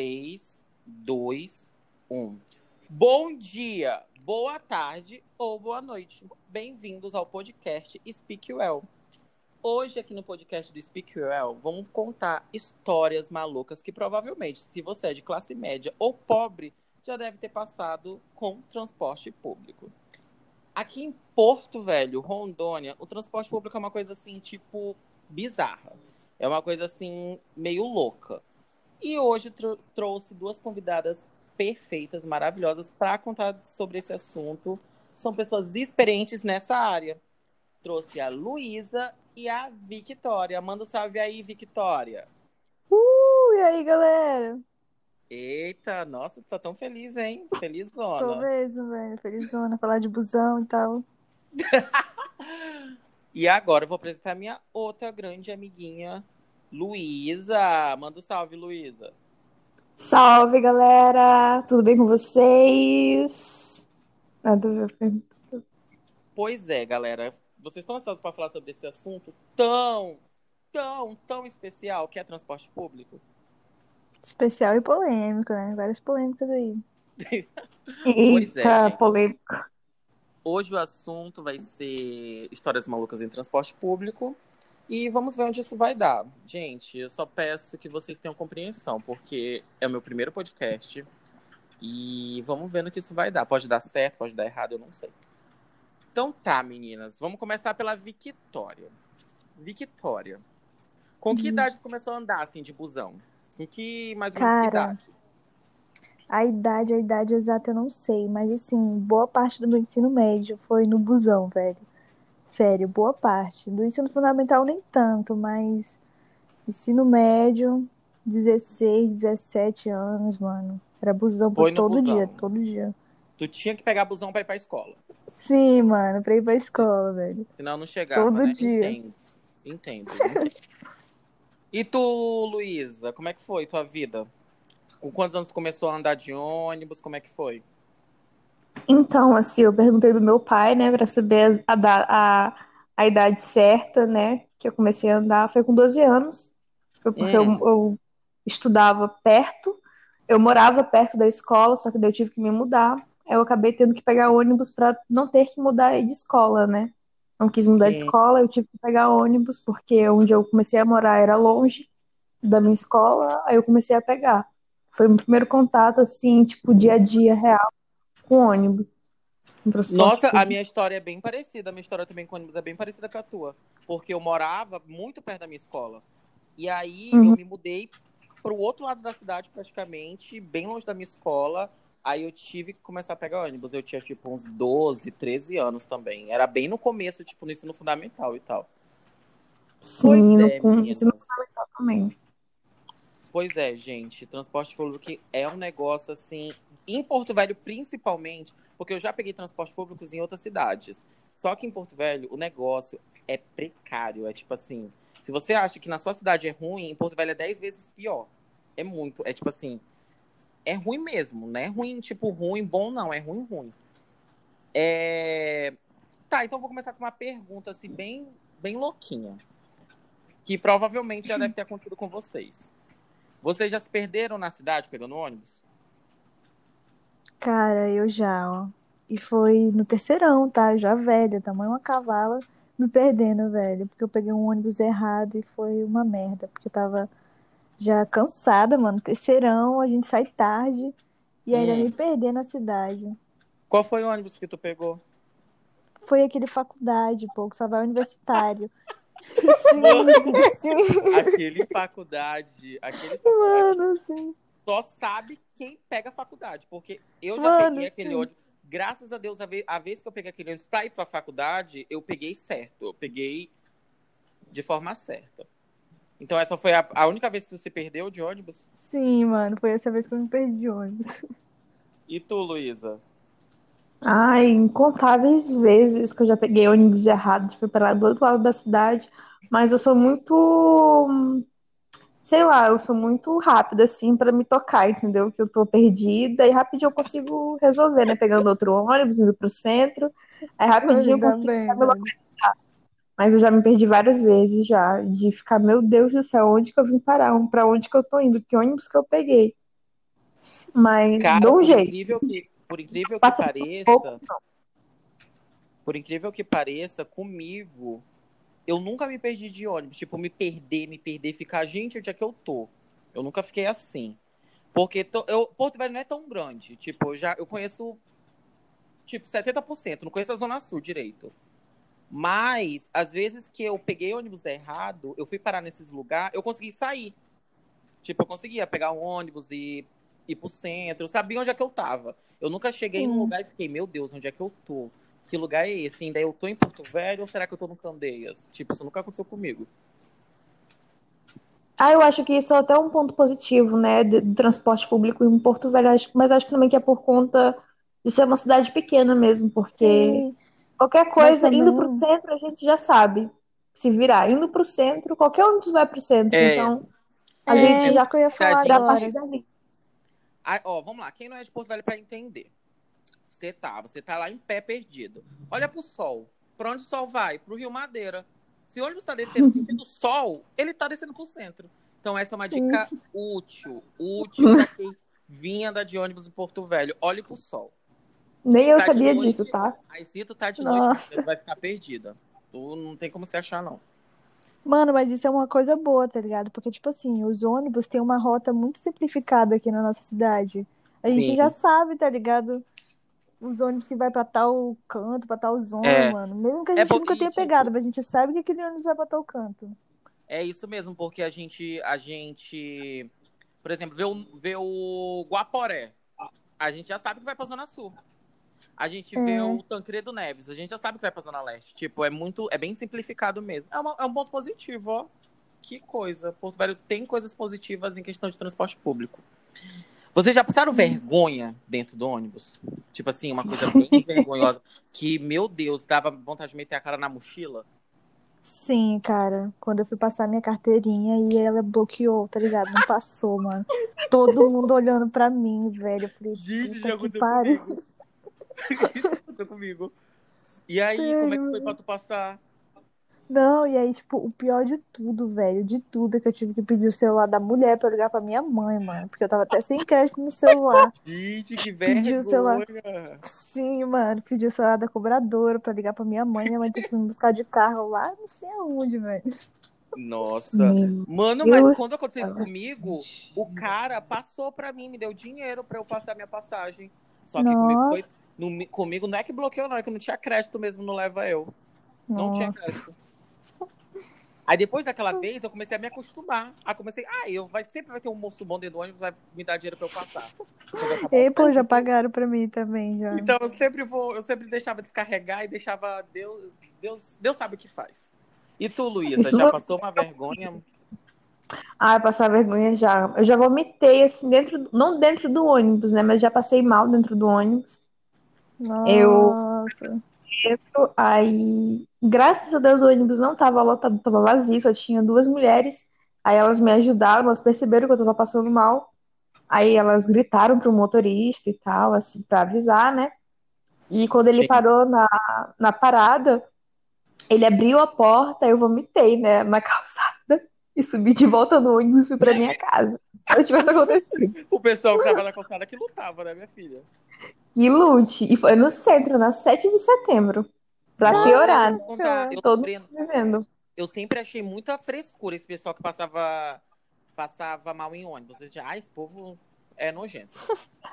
3, 2, 1. Bom dia, boa tarde ou boa noite. Bem-vindos ao podcast Speak Well. Hoje, aqui no podcast do Speak Well, vamos contar histórias malucas que provavelmente, se você é de classe média ou pobre, já deve ter passado com transporte público. Aqui em Porto Velho, Rondônia, o transporte público é uma coisa assim, tipo, bizarra. É uma coisa assim, meio louca. E hoje tr trouxe duas convidadas perfeitas, maravilhosas, para contar sobre esse assunto. São pessoas experientes nessa área. Trouxe a Luísa e a Victoria. Manda um salve aí, Victoria. Uh, e aí, galera? Eita, nossa, tá tão feliz, hein? Felizona. Tô mesmo, velho. Felizona, falar de busão e tal. e agora eu vou apresentar minha outra grande amiguinha, Luísa. Manda um salve, Luísa. Salve, galera! Tudo bem com vocês? Nada a ver. Pois é, galera. Vocês estão ansiosos para falar sobre esse assunto tão, tão, tão especial que é transporte público? Especial e polêmico, né? Várias polêmicas aí. pois Eita, é, polêmico. Hoje o assunto vai ser histórias malucas em transporte público. E vamos ver onde isso vai dar. Gente, eu só peço que vocês tenham compreensão, porque é o meu primeiro podcast. E vamos ver no que isso vai dar. Pode dar certo, pode dar errado, eu não sei. Então tá, meninas. Vamos começar pela Victoria. Victoria. Com que Isso. idade começou a andar, assim, de busão? Com que, mais ou Cara, menos, que idade? A idade, a idade exata eu não sei, mas assim, boa parte do meu ensino médio foi no busão, velho. Sério, boa parte. Do ensino fundamental nem tanto, mas ensino médio, 16, 17 anos, mano. Era busão Foi todo busão. dia, todo dia. Tu tinha que pegar busão pra ir pra escola. Sim, mano, pra ir pra escola, velho. Senão não chegava, Todo né? dia. Entendo. Entendo, entendo. E tu, Luísa, como é que foi tua vida? Com quantos anos tu começou a andar de ônibus? Como é que foi? Então, assim, eu perguntei do meu pai, né, para saber a, a, a idade certa, né, que eu comecei a andar. Foi com 12 anos. Foi porque eu, Hum. eu estudava perto, eu morava perto da escola, só que daí eu tive que me mudar. Eu acabei tendo que pegar ônibus para não ter que mudar de escola, né? Não quis mudar de escola, eu tive que pegar ônibus, porque onde eu comecei a morar era longe da minha escola, aí eu comecei a pegar. Foi o meu primeiro contato, assim, tipo, dia a dia real com ônibus. Nossa, a público. minha história é bem parecida. A minha história também com ônibus é bem parecida com a tua. Porque eu morava muito perto da minha escola. E aí Uhum. eu me mudei pro outro lado da cidade, praticamente, bem longe da minha escola. Aí eu tive que começar a pegar ônibus. Eu tinha, tipo, uns 12, 13 anos também. Era bem no começo, tipo, no ensino fundamental e tal. Sim, no, é, ensino fundamental também. Pois é, gente, transporte público é um negócio assim, em Porto Velho principalmente, porque eu já peguei transporte público em outras cidades. Só que em Porto Velho o negócio é precário, é tipo assim, se você acha que na sua cidade é ruim, em Porto Velho é 10 vezes pior. É muito, é tipo assim, é ruim mesmo, não é ruim tipo ruim, bom não, é ruim, ruim. É... Tá, então eu vou começar com uma pergunta assim bem, bem louquinha, que provavelmente já deve ter acontecido com vocês. Vocês já se perderam na cidade pegando ônibus? Cara, eu já, ó. E foi no terceirão, tá? Já velha, tamanho uma cavala, me perdendo, velho. Porque eu peguei um ônibus errado e foi uma merda. Porque eu tava já cansada, mano. Terceirão, a gente sai tarde e ainda Hum. me perder na cidade. Qual foi o ônibus que tu pegou? Foi aquele faculdade, pô, que só vai universitário. Sim, sim, sim. Aquele faculdade, aquele faculdade Mano, sim. Só sabe quem pega a faculdade, porque eu já Mano, peguei aquele sim. ônibus. Graças a Deus, a vez, a vez que eu peguei aquele ônibus pra ir pra faculdade, eu peguei certo. Eu peguei de forma certa. Então essa foi a, a única vez que tu se perdeu de ônibus? Sim, mano, foi essa vez que eu me perdi de ônibus. E tu, Luísa? Ai, incontáveis vezes que eu já peguei ônibus errado, fui para lá do outro lado da cidade, mas eu sou muito, sei lá, eu sou muito rápida assim para me tocar, entendeu? Que eu tô perdida e rapidinho eu consigo resolver, né? Pegando outro ônibus, indo pro centro, aí rapidinho eu consigo bem, ficar me velho. Mas eu já me perdi várias vezes já, de ficar, meu Deus do céu, onde que eu vim parar? Pra onde que eu tô indo? Que ônibus que eu peguei? Mas Cara, dou um por jeito. incrível que, por incrível que Passa pareça, pouco, não. por incrível que pareça, comigo, eu nunca me perdi de ônibus. Tipo, me perder, me perder, ficar, gente, onde é que eu tô? Eu nunca fiquei assim. Porque to- eu, Porto Velho não é tão grande. Tipo, eu já eu conheço, tipo, 70%. Não conheço a Zona Sul direito. Mas, às vezes que eu peguei ônibus errado, eu fui parar nesses lugares, eu consegui sair. Tipo, eu conseguia pegar um ônibus e ir pro centro. Eu sabia onde é que eu tava. Eu nunca cheguei num Sim. lugar e fiquei, meu Deus, onde é que eu tô? Que lugar é esse? Ainda eu tô em Porto Velho ou será que eu tô no Candeias? Tipo, isso nunca aconteceu comigo. Ah, eu acho que isso é até um ponto positivo, né, de- do transporte público em Porto Velho, acho- mas acho que também que é por conta de ser uma cidade pequena mesmo, porque Sim. qualquer coisa, também- indo pro centro, a gente já sabe se virar. Indo pro centro, qualquer ônibus vai pro centro, É. então a É, gente já que eu ia falar parte dali. Ah, ó, vamos lá. Quem não é de Porto Velho pra entender? Você tá, você tá lá em pé perdido. Olha pro sol. Pra onde o sol vai? Pro Rio Madeira. Se o ônibus tá descendo sentido sol, ele tá descendo pro centro. Então essa é uma Sim. dica útil. Útil pra quem vinha andar de ônibus em Porto Velho. Olhe pro sol. Nem eu Tá de sabia noite. disso, tá? Aí se tu tá de Nossa. noite, você vai ficar perdida. Tu não tem como se achar, não. Mano, mas isso é uma coisa boa, tá ligado? Porque, tipo assim, os ônibus têm uma rota muito simplificada aqui na nossa cidade. A gente Sim. já sabe, tá ligado? Os ônibus que vai pra tal canto, pra tal zona, É. mano. Mesmo que a É gente bom- nunca tenha tipo, pegado, mas a gente sabe que aquele ônibus vai pra tal canto. É isso mesmo, porque a gente, a gente, por exemplo, vê o, vê o Guaporé, a gente já sabe que vai pra Zona Sul. A gente vê É. o Tancredo Neves, a gente já sabe que vai pra Zona Leste. Tipo, é muito, é bem simplificado mesmo. É, uma- é um ponto positivo, ó. Que coisa. Porto Velho tem coisas positivas em questão de transporte público. Vocês já passaram vergonha dentro do ônibus? Tipo assim, uma coisa bem vergonhosa. Que, meu Deus, dava vontade de meter a cara na mochila. Sim, cara. Quando eu fui passar minha carteirinha e ela bloqueou, tá ligado? Não passou, mano. Todo mundo olhando pra mim, velho. Eu falei, Gente, já que aconteceu comigo. Aconteceu comigo. E aí, como é que foi pra tu passar? Não, e aí, tipo, o pior de tudo, velho, de tudo é que eu tive que pedir o celular da mulher pra eu ligar pra minha mãe, mano. Porque eu tava até sem crédito no celular. Gente, que Pediu o celular. Sim, mano, pedi o celular da cobradora pra ligar pra minha mãe. Minha mãe teve que me buscar de carro lá, não sei aonde, velho. Nossa. Meu Mano, mas quando aconteceu isso comigo, o cara passou pra mim, me deu dinheiro pra eu passar minha passagem. Só que comigo foi. Nossa. no- comigo não é que bloqueou, não, é que não tinha crédito mesmo no Leva Eu. Não tinha Nossa. crédito. Aí depois daquela vez eu comecei a me acostumar. Aí comecei, ah, eu vai, sempre vai ter um moço bom dentro do ônibus, vai me dar dinheiro pra eu passar. Eu E, pô, já pagaram pra mim também, já. Então eu sempre vou, eu sempre deixava descarregar e deixava Deus, Deus, Deus sabe o que faz. E tu, Luísa, Isso já não- passou uma vergonha? Ah, passar vergonha já. Eu já vomitei, assim, dentro, não dentro do ônibus, né? Mas já passei mal dentro do ônibus. Eu- Nossa. Aí, graças a Deus, o ônibus não tava lotado, tava vazio, só tinha duas mulheres. Aí elas me ajudaram, elas perceberam que eu tava passando mal. Aí elas gritaram pro motorista e tal, assim, pra avisar, né? E quando ele Sim. parou na, na parada, ele abriu a porta, eu vomitei, né, na calçada e subi de volta no ônibus e fui pra minha casa. Se tivesse acontecido. O pessoal que tava na calçada que lutava, né, minha filha? Que lute! E foi no centro, na 7 de setembro. Pra piorar, contar, eu, todo mundo vivendo. eu sempre achei muita frescura esse pessoal que passava, passava mal em ônibus. Eu ah, esse povo é nojento.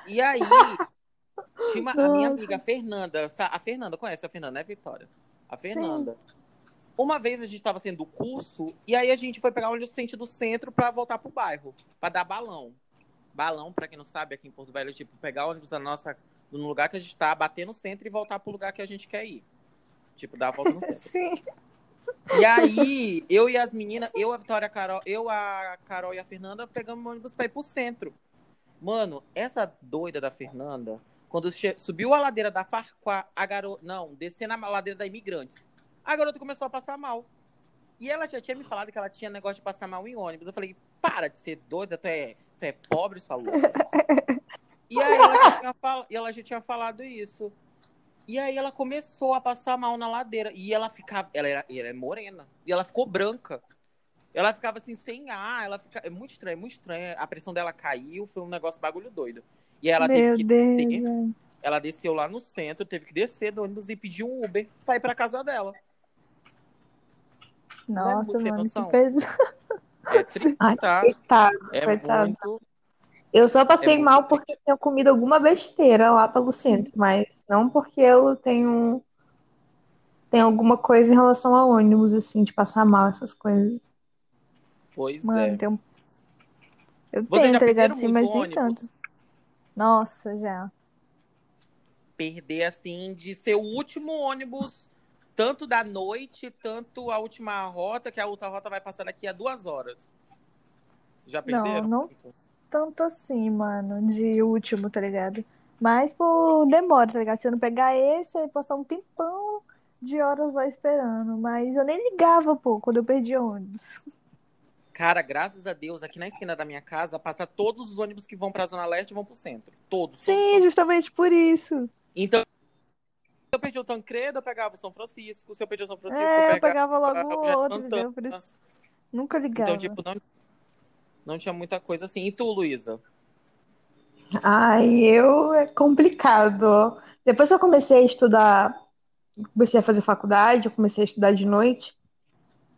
E aí, uma- a minha amiga Fernanda, sa- a Fernanda, conhece a Fernanda, né, Vitória? A Fernanda. Uma vez a gente estava sendo do curso, e aí a gente foi pegar o ônibus sentido centro para voltar pro bairro, para dar balão. Balão, para quem não sabe, aqui em Porto Velho, é tipo, pegar o ônibus da nossa, no lugar que a gente tá, bater no centro e voltar pro lugar que a gente quer ir. Tipo, dar a volta no centro. Sim. E aí, eu e as meninas, eu, a Vitória, a Carol, eu, a Carol e a Fernanda pegamos o ônibus pra ir pro centro. Mano, essa doida da Fernanda, quando subiu a ladeira da Farquá, a garota. Não, descendo a ladeira da Imigrantes, a garota começou a passar mal. E ela já tinha me falado que ela tinha negócio de passar mal em ônibus. Eu falei, para de ser doida, tu é, tu é pobre, sua louca. E aí ela já, tinha fal- ela já tinha falado isso. E aí ela começou a passar mal na ladeira. E ela ficava. Ela, era, ela é morena. E ela ficou branca. Ela ficava assim, sem ar, ela fica. É muito estranho, muito estranho. A pressão dela caiu, foi um negócio bagulho doido. E aí ela Meu teve que velho. Ela desceu lá no centro, teve que descer do ônibus e pedir um Uber pra ir pra casa dela. É Nossa, sem mano, que pesado. É triste, Ai, tá? coitado, É coitado. muito. Eu só passei É mal porque eu tinha comido alguma besteira lá pelo centro, mas não porque eu tenho, tenho alguma coisa em relação a ônibus, assim, de passar mal, essas coisas. Pois Mano, é. tem um... Eu Vocês tenho, já tá ligado? mas nem ônibus? tanto. Nossa, já. Perder, assim, de ser o último ônibus, tanto da noite, tanto a última rota, que a outra rota vai passar daqui a duas horas. Já Não, perderam? não tanto assim, mano, de último, tá ligado? Mas por demora, tá ligado? Se eu não pegar esse, aí passar um tempão de horas lá esperando. Mas eu nem ligava, pô, quando eu perdi ônibus. Cara, graças a Deus, aqui na esquina da minha casa, passa todos os ônibus que vão pra Zona Leste e vão pro centro. Todos. Sim, justamente por isso. Então, se eu perdi o Tancredo, eu pegava o São Francisco. Se eu perdi o São Francisco, É, eu eu pegava. pegava logo o outro, entendeu? Por isso nunca ligava. Então, tipo, não, não tinha muita coisa assim. E tu, Luísa? Ai, eu é complicado. Depois que eu comecei a estudar, comecei a fazer faculdade, eu comecei a estudar de noite,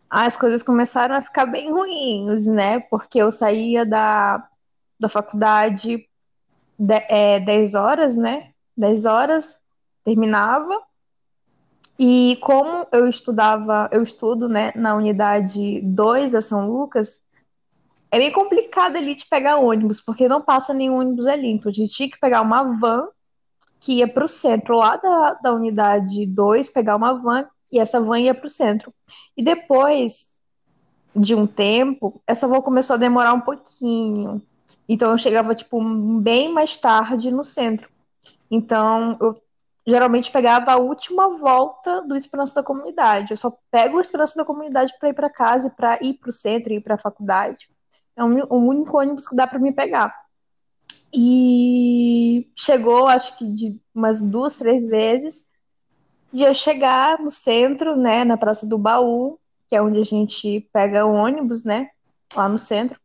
as coisas começaram a ficar bem ruins, né? Porque eu saía da, da faculdade de, é, 10 horas, né? 10 horas, terminava. E como eu estudava, eu estudo, né, na unidade 2 da São Lucas, é bem complicado ali de pegar ônibus, porque não passa nenhum ônibus ali. Então a gente tinha que pegar uma van que ia para o centro lá da, da unidade 2, pegar uma van, e essa van ia para o centro. E depois de um tempo, essa van começou a demorar um pouquinho. Então eu chegava, tipo, bem mais tarde no centro. Então eu geralmente pegava a última volta do Esperança da Comunidade. Eu só pego o Esperança da Comunidade para ir para casa e para ir para o centro e ir para a faculdade. É o único ônibus que dá para me pegar. E chegou, acho que de umas duas, três vezes, de eu chegar no centro, né, na Praça do Baú, que é onde a gente pega o ônibus, né, lá no centro.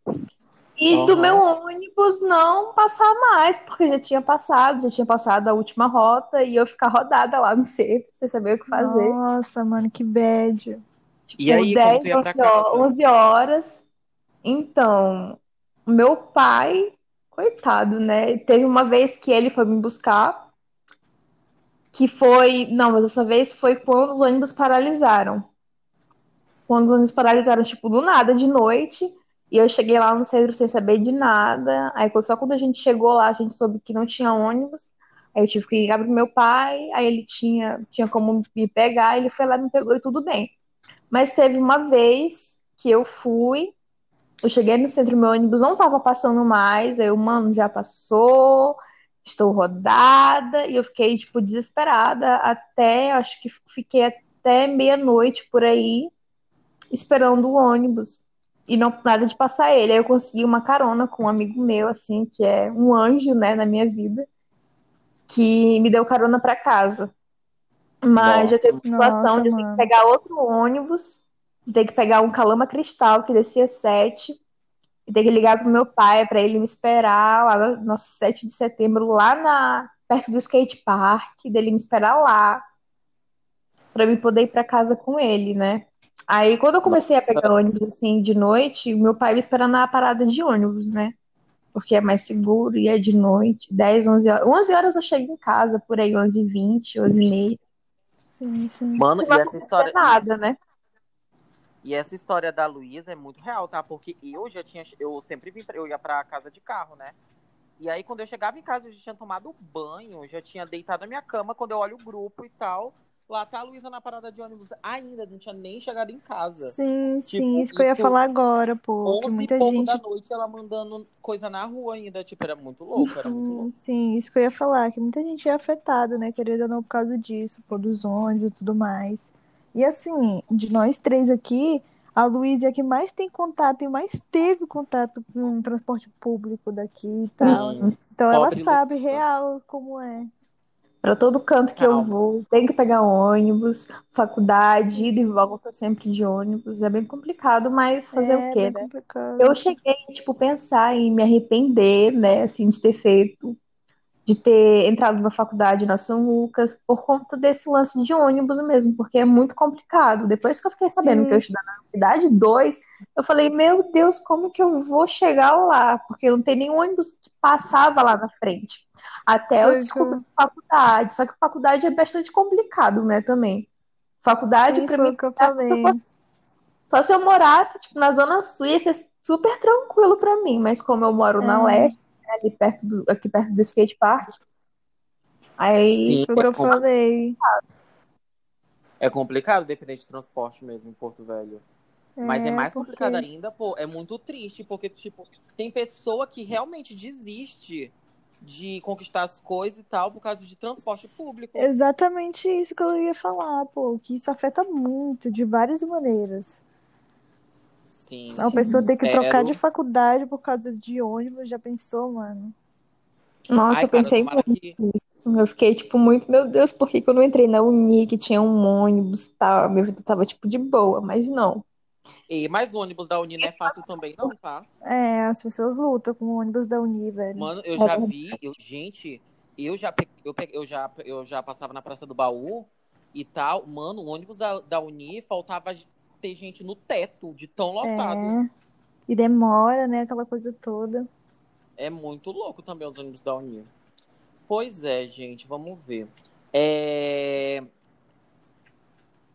E do Aham. meu ônibus não passar mais, porque já tinha passado, já tinha passado a última rota e eu ficar rodada lá no centro, sem saber o que fazer. Nossa, mano, que bad. E aí, Tipo, tu ia pra 11 horas- casa? 11 horas. Então, meu pai, coitado, né? Teve uma vez que ele foi me buscar, que foi. Não, mas dessa vez foi quando os ônibus paralisaram. Quando os ônibus paralisaram, tipo, do nada, de noite. E eu cheguei lá no centro sem saber de nada. Aí, só quando a gente chegou lá, a gente soube que não tinha ônibus. Aí eu tive que ligar pro meu pai. Aí ele tinha, tinha como me pegar. Ele foi lá, me pegou e tudo bem. Mas teve uma vez que eu fui, eu cheguei no centro, meu ônibus não tava passando mais, aí eu, mano, já passou, estou rodada, e eu fiquei, tipo, desesperada até, acho que fiquei até meia-noite por aí, esperando o ônibus, e não nada de passar ele. Aí eu consegui uma carona com um amigo meu, assim, que é um anjo, né, na minha vida, que me deu carona pra casa. Mas já Nossa. teve situação Nossa, de eu ter que pegar outro ônibus, de ter que pegar um Calama Cristal que descia sete, e ter que ligar pro meu pai para ele me esperar lá no nosso 7 de setembro, lá na, perto do skate park, dele me esperar lá, para me poder ir para casa com ele, né? Aí quando eu comecei a Nossa. pegar ônibus assim de noite, meu pai me esperando na parada de ônibus, né? Porque é mais seguro e é de noite, 10, 11 horas. 11 horas eu chego em casa, por aí, 11 h 20, 11 h 30. Sim, sim. Mano, Não e essa história. nada, né? E essa história da Luísa é muito real, tá? Porque eu já tinha. Eu sempre vim. pra- Eu ia pra casa de carro, né? E aí, quando eu chegava em casa, eu já tinha tomado banho, já tinha deitado na minha cama. Quando eu olho o grupo e tal, lá tá a Luísa na parada de ônibus ainda, não tinha nem chegado em casa. Sim, Tipo, sim, isso que eu ia isso- falar agora, pô. 11 e muita pouco gente. da noite, ela mandando coisa na rua ainda. Tipo, era muito louco, era muito louco. Sim, sim, isso que eu ia falar, que muita gente é afetada, né, querendo ou não, por causa disso, pô, dos ônibus e tudo mais. E assim, de nós três aqui, a Luísa é a que mais tem contato e mais teve contato com o transporte público daqui e tal. Sim. Então ela sabe real como é. Para todo canto que eu vou, tenho que pegar ônibus, faculdade, ida e volta sempre de ônibus. É bem complicado, mas fazer É, o quê, né? complicado. Eu cheguei, tipo, pensar em me arrepender, né, assim, de ter feito, de ter entrado na faculdade na São Lucas, por conta desse lance de ônibus mesmo, porque é muito complicado. Depois que eu fiquei sabendo que eu Sim, estudar na unidade 2, eu falei, meu Deus, como que eu vou chegar lá? Porque não tem nenhum ônibus que passava lá na frente. Até eu que descobri faculdade, só que faculdade é bastante complicado, né, também. Faculdade, Sim, foi mim, que eu era se eu falei. fosse só se eu morasse, tipo, na Zona Sul, ia ser super tranquilo pra mim. Mas como eu moro na É, Oeste, né, ali perto do, aqui perto do skate park, aí Sim, é, eu com- falei. é complicado depender de transporte mesmo em Porto Velho. Mas é É, mais complicado porque... ainda, pô, é muito triste, porque, tipo, tem pessoa que realmente desiste de conquistar as coisas e tal por causa de transporte público. Exatamente isso que eu ia falar, pô, que isso afeta muito, de várias maneiras. Sim, Uma pessoa sim. ter que trocar de faculdade por causa de ônibus, já pensou, mano? Nossa, Ai, eu cara, pensei tomara muito que. Eu fiquei, tipo, muito, meu Deus, por que que eu não entrei na Uni, que tinha um ônibus e tal? Minha vida tava, tipo, de boa, mas não. E mais o ônibus da Uni não é fácil também, não, tá? É, as pessoas lutam com o ônibus da Uni, velho. Mano, eu É já vi, eu, gente, eu já, eu, eu, já, eu já passava na Praça do Baú e tal. Mano, o ônibus da, da Uni faltava ter gente no teto, de tão lotado. É, e demora, né, aquela coisa toda. É muito louco também os ônibus da Uni. Pois é, gente, vamos ver. É...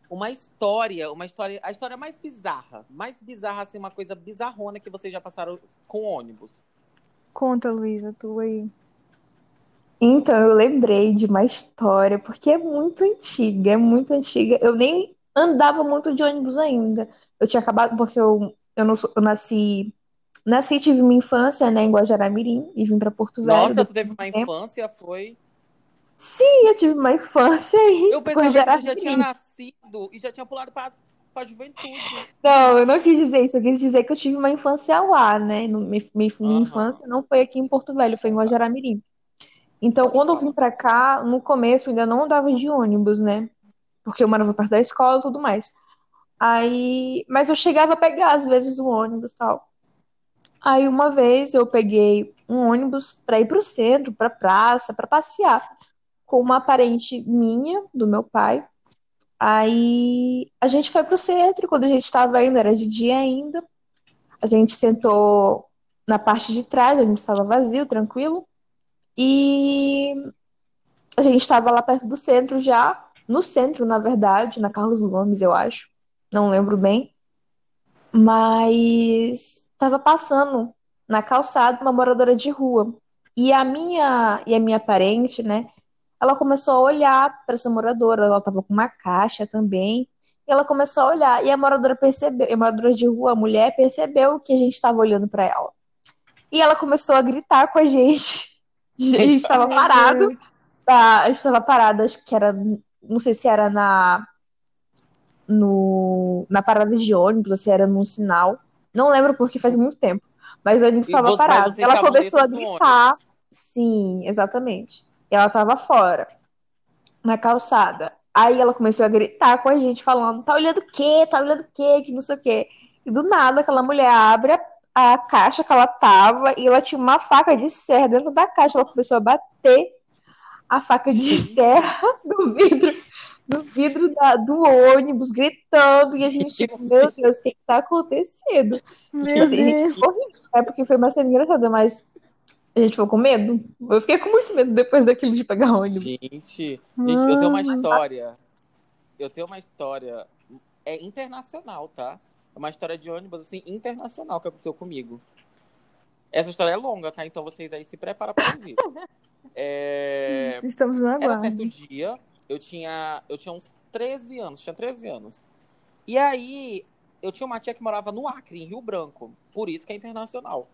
Uma história, uma história, a história mais bizarra, mais bizarra, assim, uma coisa bizarrona que vocês já passaram com ônibus. Conta, Luísa, tu aí. Então, eu lembrei de uma história, porque é muito antiga, é muito antiga. Eu nem andava muito de ônibus ainda. Eu tinha acabado, porque eu, eu, não eu nasci, nasci e tive minha infância, né, em Guajará-Mirim, e vim para Porto Velho Nossa, tu teve um uma infância, foi? Sim, eu tive uma infância em Eu pensava que você já tinha nascido e já tinha pulado pra, pra juventude. Não, eu não quis dizer isso, eu quis dizer que eu tive uma infância lá, né? Minha, minha, Aham, infância não foi aqui em Porto Velho, foi em contar. Guajará-Mirim. Então, quando eu vim pra cá, no começo eu ainda não andava de ônibus, né? Porque eu morava perto da escola e tudo mais. Aí, mas eu chegava a pegar às vezes o ônibus tal. Aí uma vez eu peguei um ônibus pra ir pro centro, pra praça, pra passear, com uma parente minha, do meu pai. Aí a gente foi pro centro, quando a gente estava indo, era de dia ainda. A gente sentou na parte de trás, o ônibus estava vazio, tranquilo. E a gente estava lá perto do centro já, no centro, na verdade, na Carlos Gomes, eu acho. Não lembro bem. Mas estava passando na calçada uma moradora de rua. E a minha e a minha parente, né? Ela começou a olhar para essa moradora. Ela estava com uma caixa também. E ela começou a olhar. E a moradora percebeu, a moradora de rua, a mulher, percebeu que a gente estava olhando para ela. E ela começou a gritar com a gente. A gente estava parado. Tá, a gente estava parado, acho que era, não sei se era na no, na parada de ônibus, ou se era num sinal. Não lembro porque faz muito tempo. Mas o ônibus estava parado. Ela começou a gritar. Sim, exatamente. E ela estava fora, na calçada. Aí ela começou a gritar com a gente, falando: tá olhando o quê? Tá olhando o quê? Que não sei o quê. E do nada, aquela mulher abre a, a caixa que ela tava e ela tinha uma faca de serra dentro da caixa. Ela começou a bater a faca de serra no vidro, no vidro da- do ônibus, gritando, e a gente, tipo, meu Deus, o que que tá acontecendo? Meu Assim, a gente ficou rindo, é porque foi uma cena engraçada, mas a gente ficou com medo. Eu fiquei com muito medo depois daquilo de pegar ônibus. gente, gente, eu tenho uma Mano. história. Eu tenho uma história. É internacional, tá? É uma história de ônibus, assim, internacional que aconteceu comigo. Essa história é longa, tá? Então vocês aí se preparam pra ouvir. É... Estamos no Era certo dia, eu tinha, eu tinha uns 13 anos, tinha 13 anos. E aí, eu tinha uma tia que morava no Acre, em Rio Branco. Por isso que é internacional.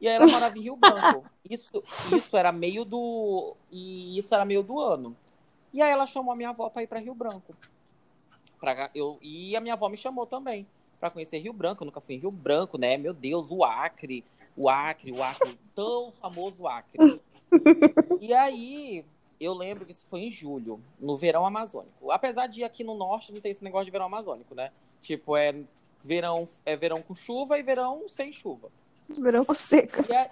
E aí ela morava em Rio Branco. Isso, isso era meio do. E isso era meio do ano. E aí ela chamou a minha avó pra ir pra Rio Branco. Pra, eu, e a minha avó me chamou também pra conhecer Rio Branco. Eu nunca fui em Rio Branco, né? Meu Deus, o Acre. O Acre, o Acre, tão famoso Acre. E aí, eu lembro que isso foi em julho, no verão amazônico. Apesar de aqui no norte não ter esse negócio de verão amazônico, né? Tipo, é verão, é verão com chuva e verão sem chuva. Verão com seca. E aí,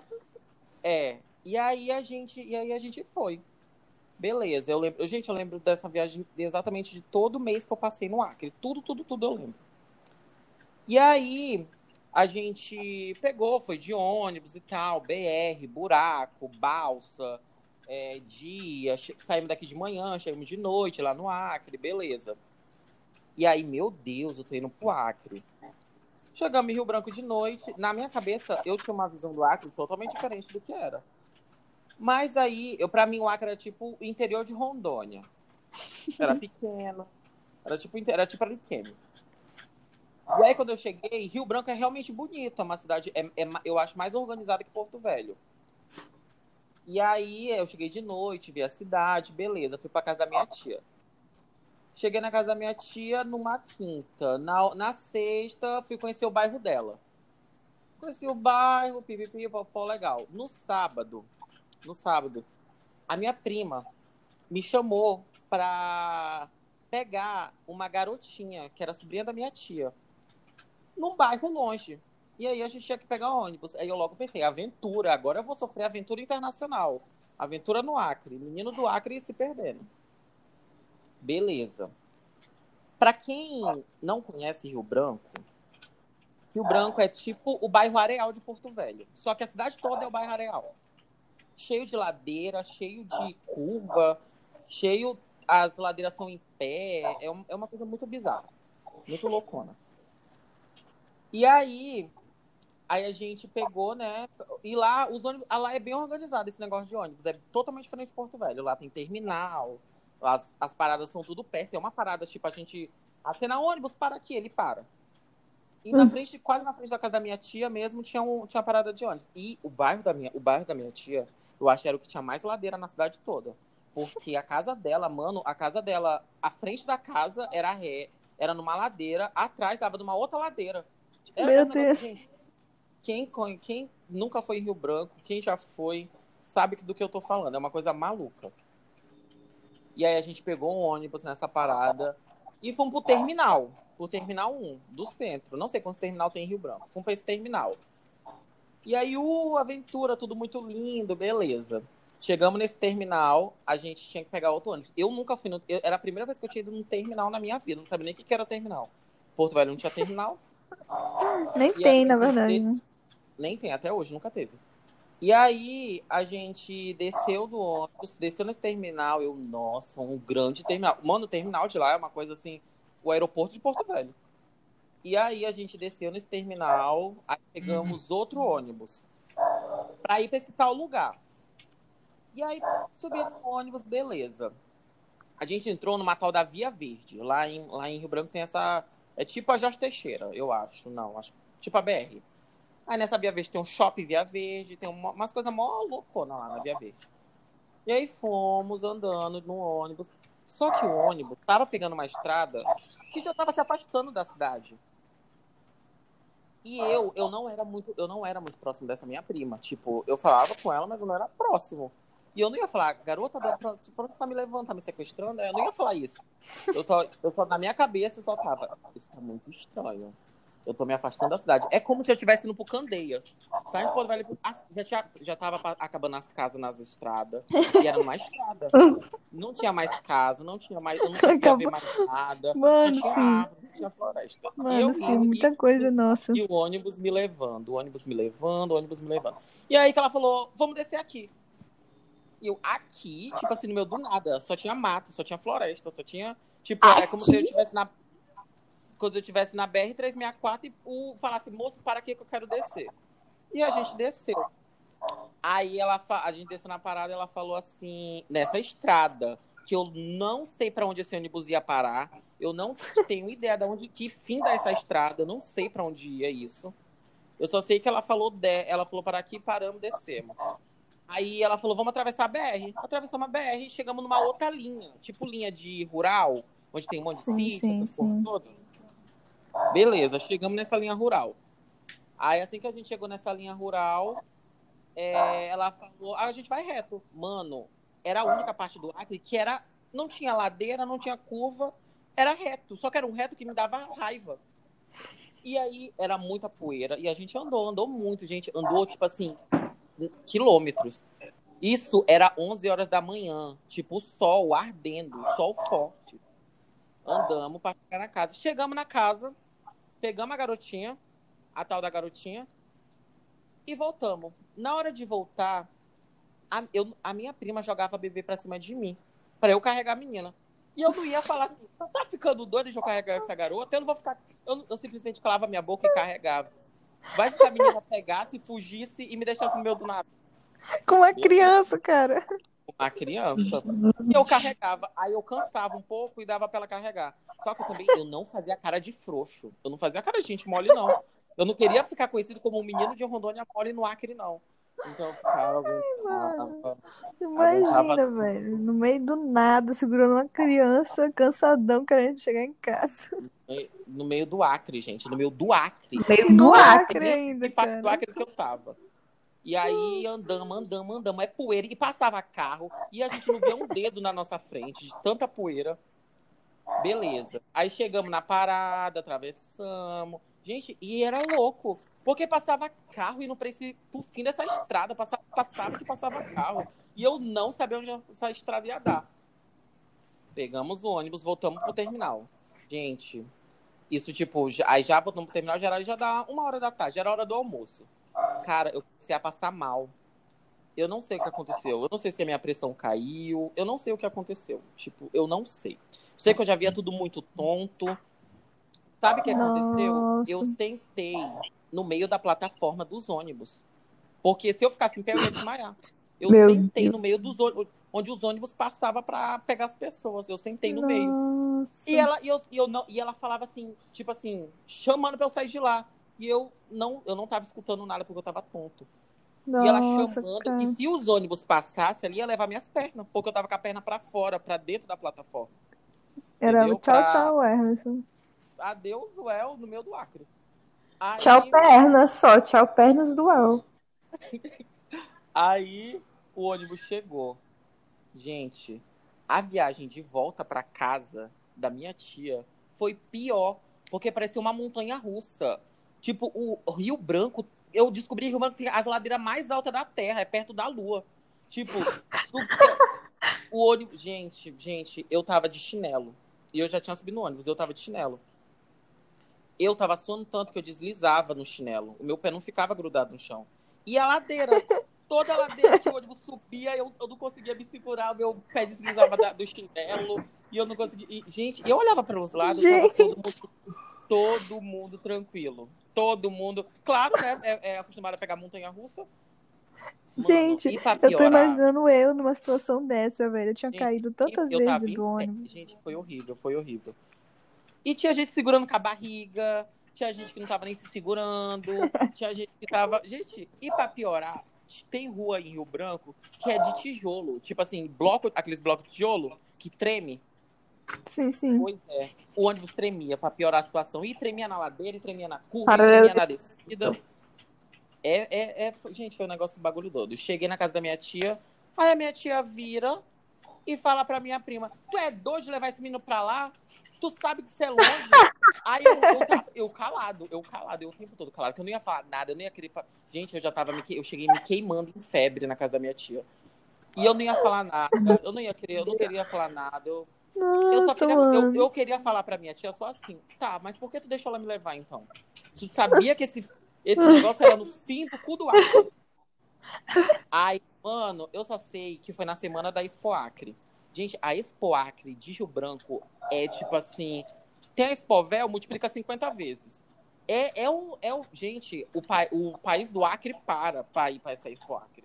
é. E aí a gente, e aí a gente foi. Beleza, eu lembro. Gente, eu lembro dessa viagem exatamente de todo mês que eu passei no Acre. Tudo, tudo, tudo eu lembro. E aí a gente pegou, foi de ônibus e tal, BR, buraco, balsa, é, dia, saímos daqui de manhã, chegamos de noite lá no Acre, beleza. E aí, meu Deus, eu tô indo pro Acre. Chegamos em Rio Branco de noite. Na minha cabeça, eu tinha uma visão do Acre totalmente diferente do que era. Mas aí, eu, pra mim, o Acre era tipo o interior de Rondônia. Era pequeno. Era tipo, era tipo pequeno. E aí, quando eu cheguei, Rio Branco é realmente bonito. É uma cidade, é, é, eu acho, mais organizada que Porto Velho. E aí, eu cheguei de noite, vi a cidade, beleza. Fui pra casa da minha tia. Cheguei na casa da minha tia numa quinta. Na, na sexta, fui conhecer o bairro dela. Conheci o bairro, pipipi, pô, legal. No sábado, no sábado, a minha prima me chamou pra pegar uma garotinha, que era sobrinha da minha tia, num bairro longe. E aí a gente tinha que pegar ônibus. Aí eu logo pensei, aventura, agora eu vou sofrer aventura internacional. Aventura no Acre, menino do Acre se perdendo. Beleza. Para quem não conhece Rio Branco, Rio Branco é tipo o bairro Areal de Porto Velho. Só que a cidade toda é o bairro Areal. Cheio de ladeira, cheio de curva, cheio. As ladeiras são em pé. É, é uma coisa muito bizarra. Muito loucona. E aí, aí a gente pegou, né? E lá, os ônibus, lá é bem organizado esse negócio de ônibus. É totalmente diferente de Porto Velho. Lá tem terminal, as, as paradas são tudo perto. Tem uma parada, tipo, a gente acena ônibus, para aqui, ele para. E hum. na frente, quase na frente da casa da minha tia mesmo, tinha, um, tinha uma parada de ônibus. E o bairro da minha, o bairro da minha tia, eu acho que era o que tinha mais ladeira na cidade toda. Porque a casa dela, mano, a casa dela, a frente da casa era ré, era numa ladeira, atrás dava numa outra ladeira. Era Meu Deus. Assim, quem, quem nunca foi em Rio Branco, quem já foi, sabe do que eu tô falando. É uma coisa maluca. E aí a gente pegou um ônibus nessa parada e fomos pro terminal. Pro terminal 1, do centro. Não sei quantos terminal tem em Rio Branco. Fomos pra esse terminal. E aí, o aventura, tudo muito lindo, beleza. Chegamos nesse terminal, a gente tinha que pegar outro ônibus. Eu nunca fui no. Eu, era a primeira vez que eu tinha ido num terminal na minha vida. Não sabia nem o que, que era terminal. Porto Velho não tinha terminal. Nem e tem, na verdade. Né? Nem tem, até hoje, nunca teve. E aí a gente desceu do ônibus, desceu nesse terminal, eu, nossa, um grande terminal. Mano, o terminal de lá é uma coisa assim, o aeroporto de Porto Velho. E aí a gente desceu nesse terminal, aí pegamos outro ônibus para ir para esse tal lugar. E aí subindo no ônibus, beleza. A gente entrou numa tal da Via Verde. Lá em, lá em Rio Branco tem essa. É tipo a Jorge Teixeira, eu acho. Não, acho. Tipo a BR. Aí nessa Via Verde tem um shopping Via Verde, tem uma, umas coisas mó loucona lá na Via Verde. E aí fomos andando no ônibus. Só que o ônibus tava pegando uma estrada que já tava se afastando da cidade. E eu, eu não era muito, eu não era muito próximo dessa minha prima. Tipo, eu falava com ela, mas eu não era próximo. E eu não ia falar, garota, pronto, pronto tá me levando, tá me sequestrando. Eu não ia falar isso. Eu só, eu só na minha cabeça só tava, isso tá muito estranho eu tô me afastando da cidade. É como se eu estivesse indo pro Candeias. De Porto Velho, já, tinha, já tava acabando as casas nas estradas. E era uma estrada. Não tinha mais casa, não tinha mais. Eu não conseguia ver mais nada. Mano, não tinha sim. árvore, não tinha floresta. Mano, eu, sim, muita e, coisa, nossa. E o ônibus me levando, o ônibus me levando, o ônibus me levando. E aí que ela falou: vamos descer aqui. E eu, aqui, tipo assim, no meio do nada, só tinha mato, só tinha floresta, só tinha. Tipo, aqui? é como se eu estivesse na quando eu estivesse na BR-364 e o, falasse, moço, para aqui que eu quero descer. E a gente desceu. Aí ela, a gente desceu na parada e ela falou assim, nessa estrada, que eu não sei para onde esse ônibus ia parar. Eu não tenho ideia de onde que fim dessa estrada, eu não sei para onde ia isso. Eu só sei que ela falou de, ela falou para aqui, paramos, descemos. Aí ela falou, vamos atravessar a BR. Atravessamos a BR e chegamos numa outra linha, tipo linha de rural, onde tem um monte de sim, sítio, sim, essas coisas todas. Beleza, chegamos nessa linha rural. Aí assim que a gente chegou nessa linha rural, é, ela falou, ah, a gente vai reto. Mano, era a única parte do Acre que era não tinha ladeira, não tinha curva, era reto. Só que era um reto que me dava raiva. E aí era muita poeira. E a gente andou, andou muito, gente. Andou, tipo assim, quilômetros. Isso era 11 horas da manhã. Tipo, sol ardendo, sol forte. Andamos para chegar na casa. Chegamos na casa, pegamos a garotinha, a tal da garotinha, e voltamos. Na hora de voltar, a, eu, a minha prima jogava bebê pra cima de mim, para eu carregar a menina. E eu não ia falar assim, tá ficando doido de eu carregar essa garota? Eu não vou ficar. Eu, eu simplesmente calava minha boca e carregava. Vai se a menina pegasse, fugisse e me deixasse no meio do nada. Com uma criança, cara. Uma criança. E eu carregava. Aí eu cansava um pouco e dava pra ela carregar. Só que eu também eu não fazia cara de frouxo. Eu não fazia cara de gente mole, não. Eu não queria ficar conhecido como um menino de Rondônia mole no Acre, não. Então eu ficava. Ai, Imagina, velho. No meio do nada, segurando uma criança, cansadão, querendo chegar em casa. No meio do Acre, gente. No meio do Acre. No meio do Acre, Acre ainda. Cara. Do Acre que eu tava. E aí andamos, andamos, andamos. É poeira. E passava carro. E a gente não vê um dedo na nossa frente, de tanta poeira. Beleza. Aí chegamos na parada, atravessamos. Gente, e era louco. Porque passava carro e no preço pro fim dessa estrada. Passava, passava que passava carro. E eu não sabia onde essa estrada ia dar. Pegamos o ônibus, voltamos pro terminal. Gente, isso tipo, já, aí já voltamos pro terminal, era, já dá uma hora da tarde, já era hora do almoço. Cara, eu comecei a passar mal. Eu não sei o que aconteceu. Eu não sei se a minha pressão caiu. Eu não sei o que aconteceu. Tipo, eu não sei. Sei que eu já via tudo muito tonto. Sabe o que aconteceu? Nossa. Eu sentei no meio da plataforma dos ônibus. Porque se eu ficasse em pé, eu ia desmaiar. Eu Meu sentei no Deus. meio dos ônibus, onde os ônibus passavam para pegar as pessoas. Eu sentei no meio. Nossa. E ela, e, eu, e, eu não, e ela falava assim, tipo assim, chamando pra eu sair de lá. E eu não, eu não tava escutando nada porque eu tava tonto. e ela Nossa, chamando. cara. E se os ônibus passassem ali, ia levar minhas pernas. Porque eu tava com a perna pra fora, pra dentro da plataforma. Era entendeu? tchau, Pra- tchau, Emerson. Adeus, Well, no meio do Acre. Aí, Tchau, pernas só. Tchau, pernas do El. Aí o ônibus chegou. Gente, a viagem de volta pra casa da minha tia foi pior, porque parecia uma montanha russa. Tipo, o Rio Branco, eu descobri Rio Branco tem as ladeiras mais altas da Terra, é perto da Lua. Tipo, super- o ônibus. Gente, gente, eu tava de chinelo. E eu já tinha subido no ônibus, eu tava de chinelo. Eu tava suando tanto que eu deslizava no chinelo. O meu pé não ficava grudado no chão. E a ladeira, toda a ladeira que o ônibus subia, eu, eu não conseguia me segurar, o meu pé deslizava da- do chinelo. E eu não conseguia. E, gente, eu olhava para os lados, tava todo mundo, todo mundo tranquilo. Todo mundo. Claro, né? É, é acostumado a pegar montanha russa. Gente, Eu tô imaginando eu numa situação dessa, velho. Eu tinha Gente, caído tantas eu tava vezes em do ônibus. Gente, foi horrível, foi horrível. E tinha gente segurando com a barriga, tinha gente que não tava nem se segurando, tinha gente que tava. Gente, e pra piorar, tem rua em Rio Branco que é de tijolo. Tipo assim, bloco, aqueles blocos de tijolo que treme. Sim, sim. Pois é. O ônibus tremia pra piorar a situação. E tremia na ladeira, e tremia na curva, e tremia na descida. É, é, é, gente, foi um negócio bagulho todo. Cheguei na casa da minha tia, aí a minha tia vira e fala pra minha prima: Tu é doido de levar esse menino pra lá? Tu sabe que isso é longe? aí eu, eu, eu calado, eu calado, eu o tempo todo calado, que eu não ia falar nada, eu não ia querer. Gente, eu já tava me que... eu cheguei me queimando em febre na casa da minha tia. E eu não ia falar nada, eu não ia querer, eu não queria falar nada. Eu, eu só Nossa, queria, eu, eu queria falar pra minha tia só assim, tá, mas por que tu deixou ela me levar então? Tu sabia que esse, esse negócio era no fim do cu do Acre. Aí, mano, eu só sei que foi na semana da Expo Acre. Gente, a Expo Acre de Rio Branco é tipo assim. Tem a Expovel, multiplica 50 vezes. É, é um. É um gente, o, pa, o país do Acre para pra ir pra essa Expo Acre.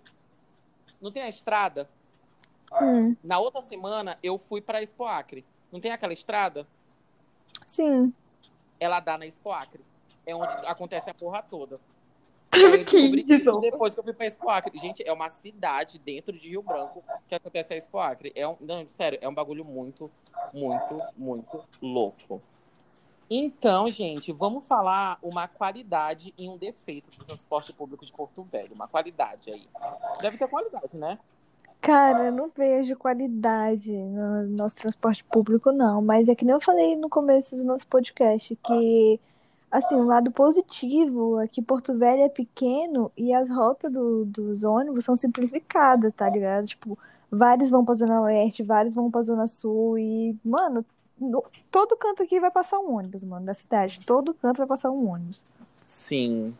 Não tem a estrada? Hum, Na outra semana, eu fui pra Expo Acre. Não tem aquela estrada? sim. Ela dá na Expo Acre. É onde acontece a porra toda. E descobri de novo. depois que eu fui pra Expo Acre. Gente, é uma cidade dentro de Rio Branco que acontece a Expo Acre. É um, não, sério, é um bagulho muito, muito, muito louco. Então, gente, vamos falar uma qualidade e um defeito do transporte público de Porto Velho. Uma qualidade aí. Deve ter qualidade, né? Cara, eu não vejo qualidade no nosso transporte público, não. Mas é que nem eu falei no começo do nosso podcast, que, assim, um lado positivo é que Porto Velho é pequeno e as rotas do- dos ônibus são simplificadas, tá ligado? Tipo, vários vão pra Zona Leste, vários vão pra Zona Sul e, mano, no- todo canto aqui vai passar um ônibus, mano, da cidade. Todo canto vai passar um ônibus. Sim.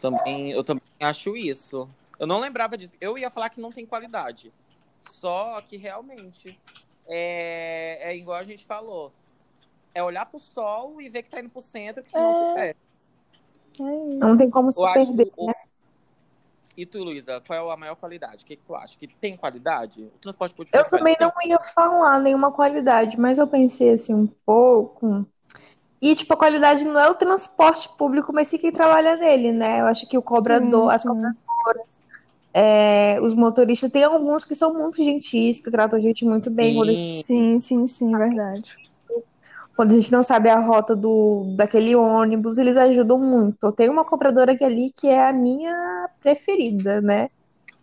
Também, eu também acho isso. Eu não lembrava disso. Eu ia falar que não tem qualidade. Só que realmente é, é igual a gente falou. É olhar pro sol e ver que tá indo pro centro que tu não se perde. É. Não tem como se Eu perder. o- E tu, Luísa, qual é a maior qualidade? O que, que tu acha? Que tem qualidade? O transporte público Eu tem também não ia falar nenhuma qualidade, mas eu pensei assim um pouco. E, tipo, a qualidade não é o transporte público, mas sim quem trabalha nele, né? Eu acho que o cobrador, Sim, as sim. cobradoras, é, os motoristas, tem alguns que são muito gentis, que tratam a gente muito bem. Sim, Sim, sim, sim, verdade. quando a gente não sabe a rota do, daquele ônibus, eles ajudam muito. Tem uma cobradora aqui ali que é a minha preferida, né?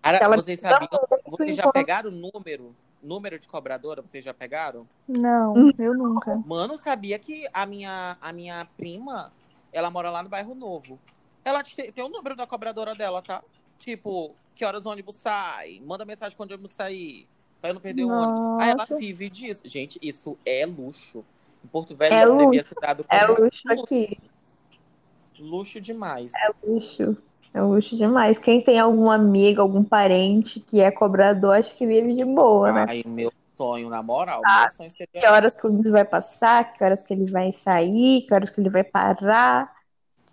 Cara, Ela vocês sabiam? Vocês já enquanto- pegaram o número? Número de cobradora, vocês já pegaram? Não, eu nunca. Mano, sabia que a minha, a minha prima, ela mora lá no bairro Novo. Ela te- tem o número da cobradora dela, tá? Tipo, que horas o ônibus sai? Manda mensagem quando o ônibus sair. Pra eu não perder o ônibus. Aí ela Nossa. vive disso. Gente, isso é luxo. Em Porto Velho, É isso devia luxo. ser dado É como luxo aqui. luxo demais. luxo. É luxo demais. Quem tem algum amigo, algum parente que é cobrador, acho que vive de boa, né? Ai, meu sonho, na moral, Ah, meu sonho seria. Que horas que o ônibus vai passar, que horas que ele vai sair, que horas que ele vai parar.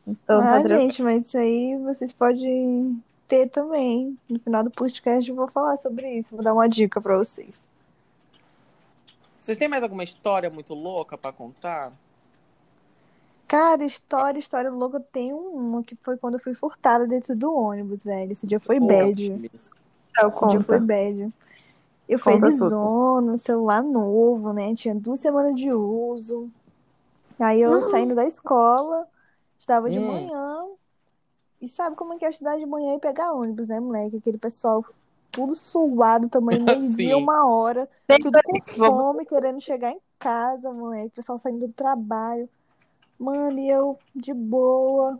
Então, Ah, tranquilo. gente, mas isso aí vocês podem ter também. No final do podcast eu vou falar sobre isso. Vou dar uma dica pra vocês. Vocês têm mais alguma história muito louca pra contar? Cara, história, história louca. Tem uma que foi quando eu fui furtada dentro do ônibus, velho. Esse dia foi bad. Conte-me. Então, Esse dia foi conta. bad. Eu fui Conta lisona, celular novo, né? Tinha duas semanas de uso. Aí eu Hum. saindo da escola, estava de Hum. manhã. E sabe como é que é estudar de manhã e pegar ônibus, né, moleque? Aquele pessoal tudo suado, tamanho meio-dia, uma hora, Bem, tudo com vamos- fome, querendo chegar em casa, moleque. Pessoal saindo do trabalho. Mano, e eu de boa,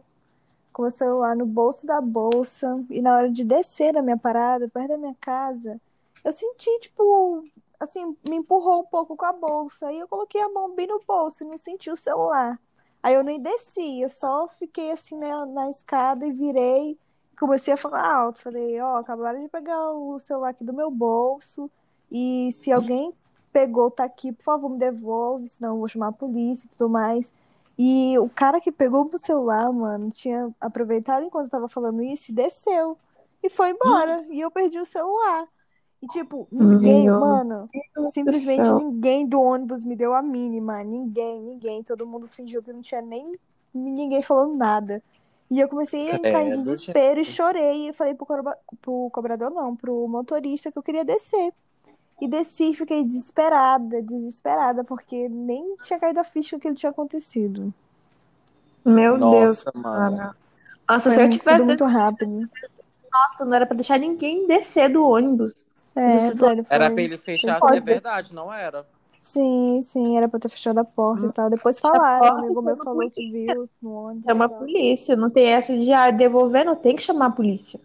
com o celular no bolso da bolsa. E na hora de descer da minha parada, perto da minha casa, eu senti, tipo, assim, me empurrou um pouco com a bolsa. Aí eu coloquei a mão bem no bolso e não senti o celular. Aí eu nem desci, eu só fiquei assim na, na escada e virei. Comecei a falar alto. Falei, ó, acabaram de pegar o celular aqui do meu bolso. E se alguém pegou, tá aqui, por favor, me devolve, senão eu vou chamar a polícia e tudo mais. E o cara que pegou o celular, mano, tinha aproveitado enquanto eu tava falando isso e desceu. E foi embora. E eu perdi o celular. E, tipo, ninguém, Meu mano, Deus simplesmente ninguém do ônibus me deu a mínima. Ninguém, ninguém. Todo mundo fingiu que não tinha nem ninguém falando nada. E eu comecei a entrar em Credo, desespero e chorei. E falei pro, cobra- pro cobrador, não, pro motorista que eu queria descer. E desci e fiquei desesperada, desesperada, porque nem tinha caído a ficha que ele tinha acontecido. Meu Deus, Nossa, mano. cara. Nossa, se Foi eu tivesse. muito rápido. Nossa, não era pra deixar ninguém descer do ônibus. É, velho, Era pra ele fechar, Pode é verdade, não era? Sim, sim, era pra ter fechado a porta e tal. Depois a falaram, um porta amigo e meu a falou que polícia. viu no ônibus. Chama a e tal. polícia. Não tem essa de ah, devolver, não tem que chamar a polícia.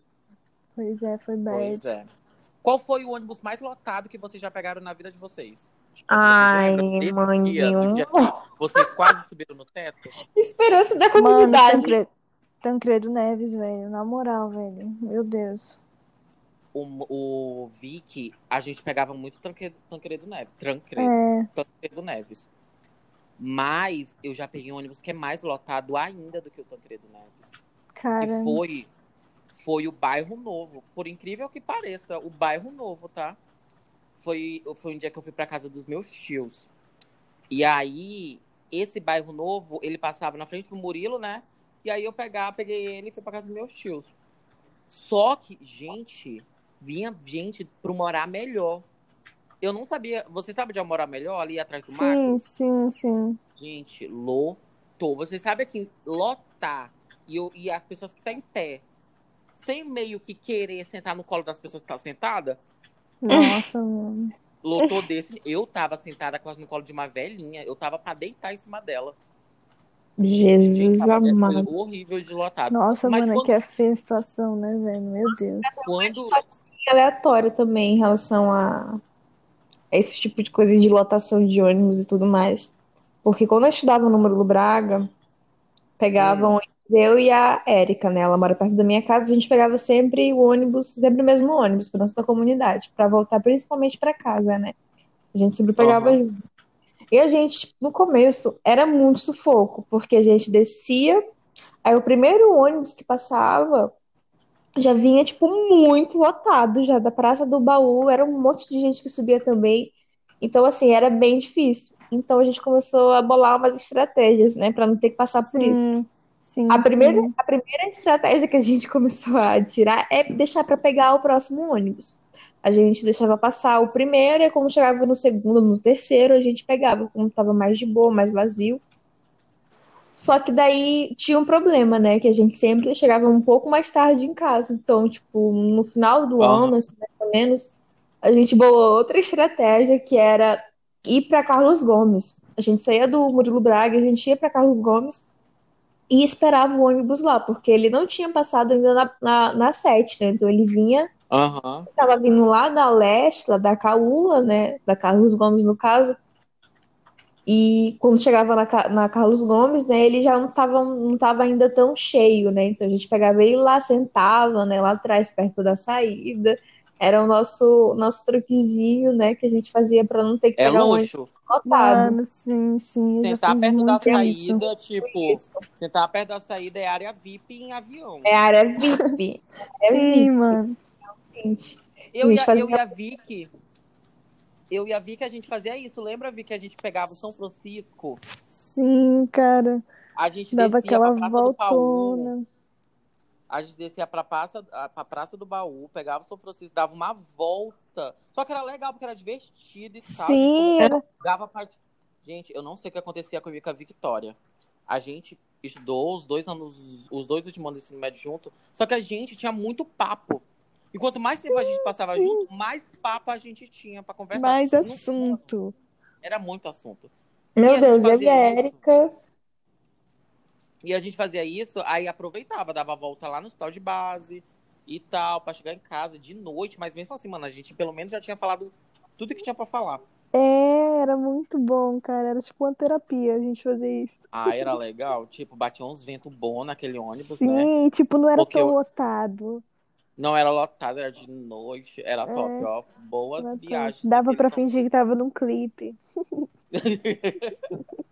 Pois é, foi bad. Pois é. Qual foi o ônibus mais lotado que vocês já pegaram na vida de vocês? Tipo, Ai, vocês mãe dia, dia que vocês quase subiram no teto? Esperança da Mano, comunidade. Tancredo, Tancredo Neves, velho. Na moral, velho. Meu Deus. O, o Vic, a gente pegava muito Tancredo, Tancredo Neves. Tancredo, É, Tancredo Neves. Mas eu já peguei um ônibus que é mais lotado ainda do que o Tancredo Neves. cara. E foi, foi o bairro novo. Por incrível que pareça, o bairro novo, tá? Foi, foi um dia que eu fui pra casa dos meus tios. E aí, esse bairro novo, ele passava na frente do Murilo, né? E aí eu pegava, peguei ele e fui pra casa dos meus tios. Só que, gente, vinha gente pro morar melhor. Eu não sabia. Você sabe de morar melhor ali atrás do macro? Sim, sim, sim. Gente, lotou. Você sabe que lotar e, eu- e as pessoas que estão em pé, sem meio que querer sentar no colo das pessoas que estão sentadas, Nossa, mano. Lotou desse. Eu tava sentada quase no colo de uma velhinha. Eu tava pra deitar em cima dela. Jesus tava, é, foi amado. horrível de lotado. Nossa, Mas mano, quando, que é feia a situação, né, velho? Meu Deus. quando. Aleatório também em relação a esse tipo de coisa de lotação de ônibus e tudo mais. Porque quando eu estudava no Murilo Braga, pegavam Hum, eu e a Érica, né? Ela mora perto da minha casa, a gente pegava sempre o ônibus, sempre o mesmo ônibus para nossa comunidade, para voltar principalmente para casa, né? A gente sempre pegava aham. junto. E a gente, tipo, no começo, era muito sufoco, porque a gente descia, aí o primeiro ônibus que passava já vinha, tipo, muito lotado já da Praça do Baú, era um monte de gente que subia também. Então, assim, era bem difícil. Então a gente começou a bolar umas estratégias, né, para não ter que passar por isso. Sim, sim, A primeira, sim. a primeira estratégia que a gente começou a tirar é deixar para pegar o próximo ônibus. A gente deixava passar o primeiro, e quando chegava no segundo, no terceiro, a gente pegava, como estava mais de boa, mais vazio. Só que daí tinha um problema, né? Que a gente sempre chegava um pouco mais tarde em casa. Então, tipo, no final do ano, assim, mais ou menos, a gente bolou outra estratégia que era ir para Carlos Gomes. A gente saía do Murilo Braga, a gente ia para Carlos Gomes e esperava o ônibus lá, porque ele não tinha passado ainda na, na, na 7, né? Então ele vinha, Aham. estava vindo lá da Leste, lá da Caúla, né? Da Carlos Gomes, no caso. E quando chegava na, na Carlos Gomes, né, ele já não estava não tava ainda tão cheio, né? Então a gente pegava ele lá, sentava, né, lá atrás, perto da saída. Era o nosso nosso truquezinho, né, que a gente fazia para não ter que É pegar luxo. lotado. Mano, sim, sim. Sentar perto da muito isso. saída, tipo, Isso. sentar perto da saída é área VIP em avião. É área VIP. É Sim, VIP, mano. gente. Eu e a, fazia eu e a Vicky, eu e a Vicky, a gente fazia isso. Lembra, Vicky, que a gente pegava o São Francisco, Sim, cara. a gente Dava descia aquela pra Praça do Baú, voltona. a gente descia pra praça, a- pra praça do Baú, pegava o São Francisco, dava uma volta. Só que era legal, porque era divertido e tal. Sim, era. dava pra... Gente, eu não sei o que acontecia comigo com a Victoria. A gente estudou os dois anos, os dois últimos anos do ensino médio junto, só que a gente tinha muito papo. E quanto mais tempo a gente passava sim. junto, mais papo a gente tinha pra conversar. Mais Não- assunto. Era muito assunto. Meu E Deus, eu e a. Érica. E a gente fazia isso, aí aproveitava, dava volta lá no hospital de base e tal, pra chegar em casa de noite, mas mesmo assim, mano, a gente pelo menos já tinha falado tudo que tinha pra falar. É, era muito bom, cara. Era tipo uma terapia a gente fazer isso. Ah, era legal, tipo, batia uns ventos bons naquele ônibus, né? Sim, tipo, não era Porque tão eu- lotado. Não era lotado, era de noite, era É. top, ó. Boas viagens. Dava pra São fingir que tava num clipe.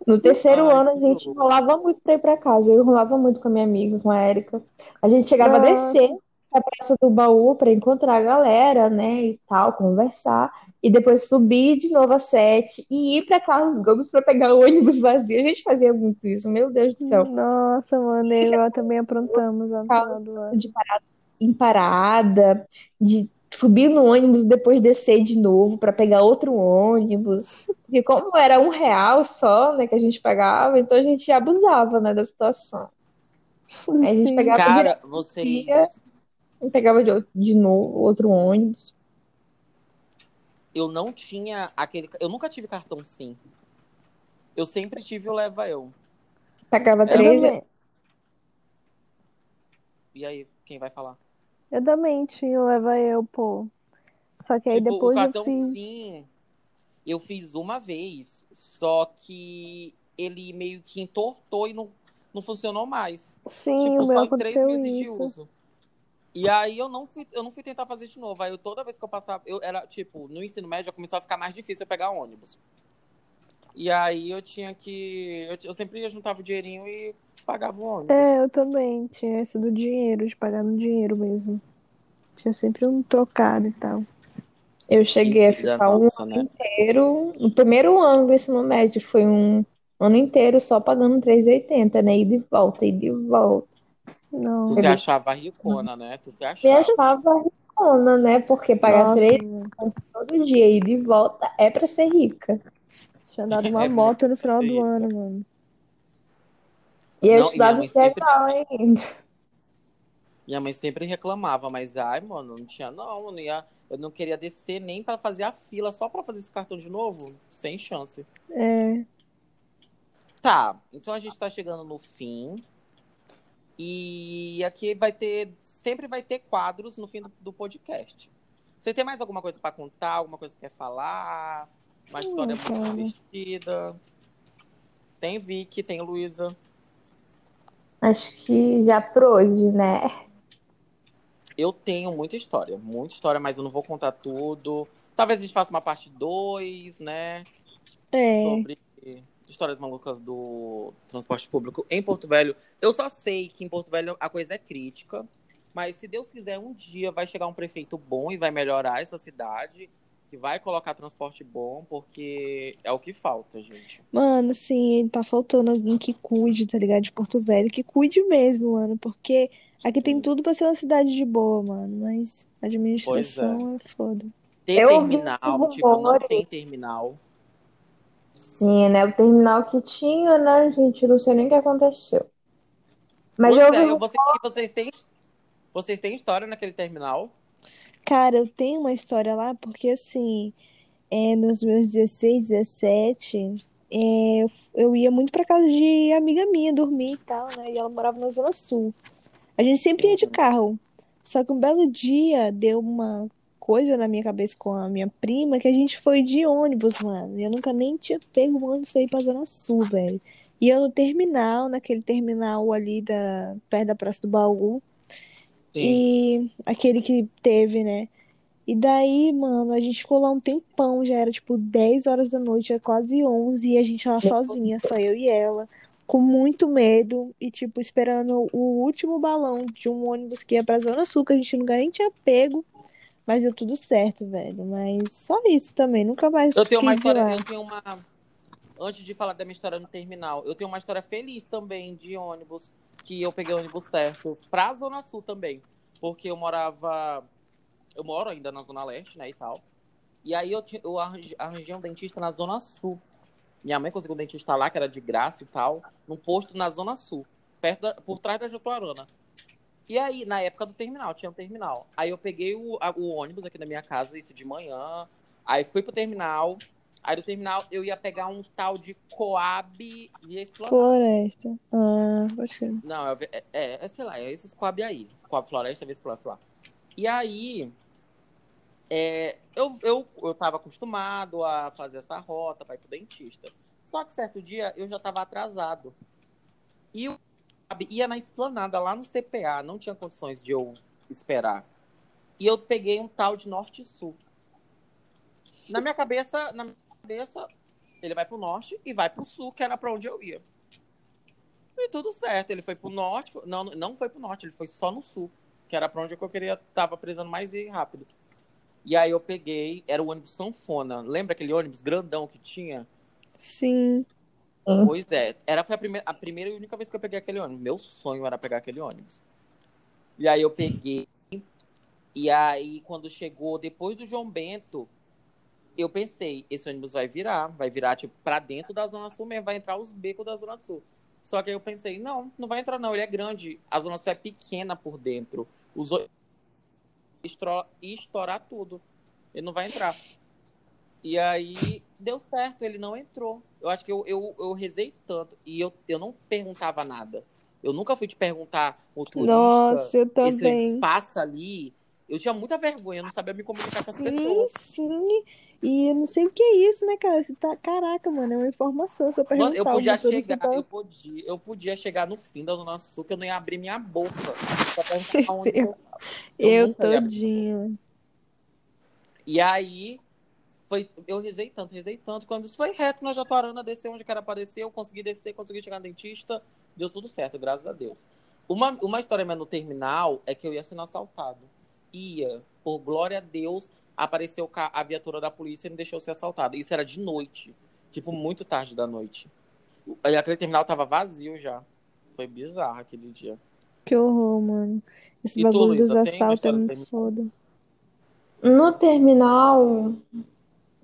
No terceiro Ai, ano, a gente enrolava muito pra ir pra casa. Eu enrolava muito com a minha amiga, com a Érica. A gente chegava a Nossa. descer pra Praça do Baú pra encontrar a galera, né, e tal, conversar. E depois subir de novo a sete e ir pra Carlos Gomes pra pegar o ônibus vazio. A gente fazia muito isso, meu Deus do céu. Nossa, mano, eu e ela também aprontamos lá no final do ano. De parada em parada, de subir no ônibus e depois descer de novo pra pegar outro ônibus. Porque como era um real só, né, que a gente pagava, então a gente abusava, né, da situação. Aí a gente pegava Cara, vocês. Ia. e pegava de, de novo outro ônibus. Eu não tinha aquele. Eu nunca tive cartão SIM. Eu sempre tive o Leva Eu. Pagava três. também, E aí, quem vai falar? Eu também tinha, leva eu, pô. Só que aí Tipo, o depois eu cartão fiz. SIM eu fiz uma vez, só que ele meio que entortou e não, não funcionou mais. Sim, Tipo, o meu só três meses de isso. uso. E aí eu não fui, eu não fui tentar fazer de novo. Aí eu, toda vez que eu passava, eu era, tipo, no ensino médio já começou a ficar mais difícil eu pegar ônibus. E aí eu tinha que. Eu, eu sempre juntava o dinheirinho e pagava o ônibus. É, eu também tinha essa do dinheiro, de pagar no dinheiro mesmo. Tinha sempre um trocado e tal. Eu cheguei a ficar um nossa, ano né? inteiro. No primeiro ano do ensino médio foi um ano inteiro só pagando 3,80, né? Ida e volta, ida e volta. Não. Tu se achava ricona, né? Tu se Me achava. achava ricona, né? Porque pagar Nossa, 3 mano. todo dia, ida e volta, é pra ser rica. Tinha dado uma É moto no final do ano, mano. E eu Não, estudava sempre. integral ainda. Minha mãe sempre reclamava, mas ai, mano, não tinha não, eu não ia, eu não queria descer nem pra fazer a fila só pra fazer esse cartão de novo, sem chance. É. Tá, então a gente tá chegando no fim. E aqui vai ter, sempre vai ter quadros no fim do, do podcast. Você tem mais alguma coisa pra contar? Alguma coisa que quer falar? Uma história muito divertida? Tem Vicky, tem Luísa. Acho que já por hoje, né? Eu tenho muita história, muita história, mas eu não vou contar tudo. Talvez a gente faça uma parte 2, né? É. Sobre histórias malucas do transporte público em Porto Velho. Eu só sei que em Porto Velho a coisa é crítica, mas se Deus quiser, um dia vai chegar um prefeito bom e vai melhorar essa cidade, que vai colocar transporte bom, porque é o que falta, gente. Mano, assim, tá faltando alguém que cuide, tá ligado? De Porto Velho, que cuide mesmo, mano, porque aqui tem Sim. tudo pra ser uma cidade de boa, mano, mas a administração é foda. Tem Eu terminal, tipo, não tem terminal. Sim, né? O terminal que tinha, né, gente? Não sei nem o que aconteceu. Mas Pois eu ouvi é, eu- você- vocês têm, vocês têm história naquele terminal? Cara, eu tenho uma história lá, porque assim, é, nos meus 16, 17, é, eu, eu ia muito pra casa de amiga minha dormir e tal, né? E ela morava na Zona Sul. A gente sempre ia de Uhum. carro. Só que um belo dia deu uma coisa na minha cabeça com a minha prima que a gente foi de ônibus, mano. E eu nunca nem tinha pego um ônibus pra ir pra Zona Sul, velho. E eu no terminal, naquele terminal ali da, perto da Praça do Baú. E aquele que teve, né? E daí, mano, a gente ficou lá um tempão, já era tipo 10 horas da noite, é quase 11, e a gente lá sozinha, só eu e ela, com muito medo e, tipo, esperando o último balão de um ônibus que ia pra Zona Sul, que a gente nunca nem tinha pego, mas deu tudo certo, velho. Mas só isso também, nunca mais Eu tenho uma história, lá. eu tenho uma. Antes de falar da minha história no terminal, eu tenho uma história feliz também de ônibus, que eu peguei o ônibus certo, pra Zona Sul também. Porque eu morava. Eu moro ainda na Zona Leste, né, e tal. E aí eu, eu arranjei, um dentista na Zona Sul. Minha mãe conseguiu um dentista lá, que era de graça e tal, num posto na Zona Sul, perto da- por trás da Jatuarana. E aí, na época do terminal, tinha um terminal. Aí eu peguei o, o ônibus aqui da minha casa, isso de manhã. Aí fui pro terminal. Aí do terminal eu ia pegar um tal de Coab e ia explorar. Floresta. Ah, pode crer. Não, é, é, é, é, sei lá, é esses Coab aí. Coab Floresta, Via Explorar, sei lá. E aí, é, eu, eu, eu tava acostumado a fazer essa rota pra ir pro dentista. Só que certo dia eu já tava atrasado. E o Coab ia na esplanada lá no CPA, não tinha condições de eu esperar. E eu peguei um tal de Norte e Sul. Na minha cabeça, na cabeça, ele vai pro norte e vai pro sul, que era pra onde eu ia. E tudo certo, ele foi pro norte, foi- não, não foi pro norte, ele foi só no sul, que era pra onde eu queria, tava precisando mais ir rápido. E aí eu peguei, era o ônibus sanfona, lembra aquele ônibus grandão que tinha? Sim. Pois é, era, foi a primeira, a primeira e única vez que eu peguei aquele ônibus. Meu sonho era pegar aquele ônibus. E aí eu peguei, e aí quando chegou depois do João Bento, eu pensei, esse ônibus vai virar, vai virar tipo pra dentro da Zona Sul mesmo, vai entrar os becos da Zona Sul. Só que aí eu pensei, não, não vai entrar não, ele é grande, a Zona Sul é pequena por dentro. Os o- estourar tudo. Ele não vai entrar. E aí deu certo, ele não entrou. Eu acho que eu, eu, eu rezei tanto e eu, eu não perguntava nada. Eu nunca fui te perguntar, motorista, Nossa, eu esse também. passa ali. Eu tinha muita vergonha, eu não sabia me comunicar com as Sim, pessoas. sim. E eu não sei o que é isso, né, cara? Você tá... Caraca, mano, é uma informação. Eu Mano, eu podia chegar, tá... eu podia, eu podia chegar no fim da Zona Sul, que eu não ia abrir minha boca. Pra perguntar onde Eu- eu. Eu todinho. E aí, foi, eu rezei tanto, rezei tanto. Quando isso foi reto na Jatuarana, desceu onde que era pra descer, eu consegui descer, consegui chegar no dentista, deu tudo certo, graças a Deus. Uma, uma história minha no terminal é que eu ia sendo assaltado. Ia, por glória a Deus, apareceu a viatura da polícia e me deixou ser assaltado. Isso era de noite, tipo, muito tarde da noite. E aquele terminal tava vazio já. Foi bizarro aquele dia. Que horror, mano. Esse E tu, bagulho dos Luísa, tem uma assaltos é muito terminal? foda. No terminal.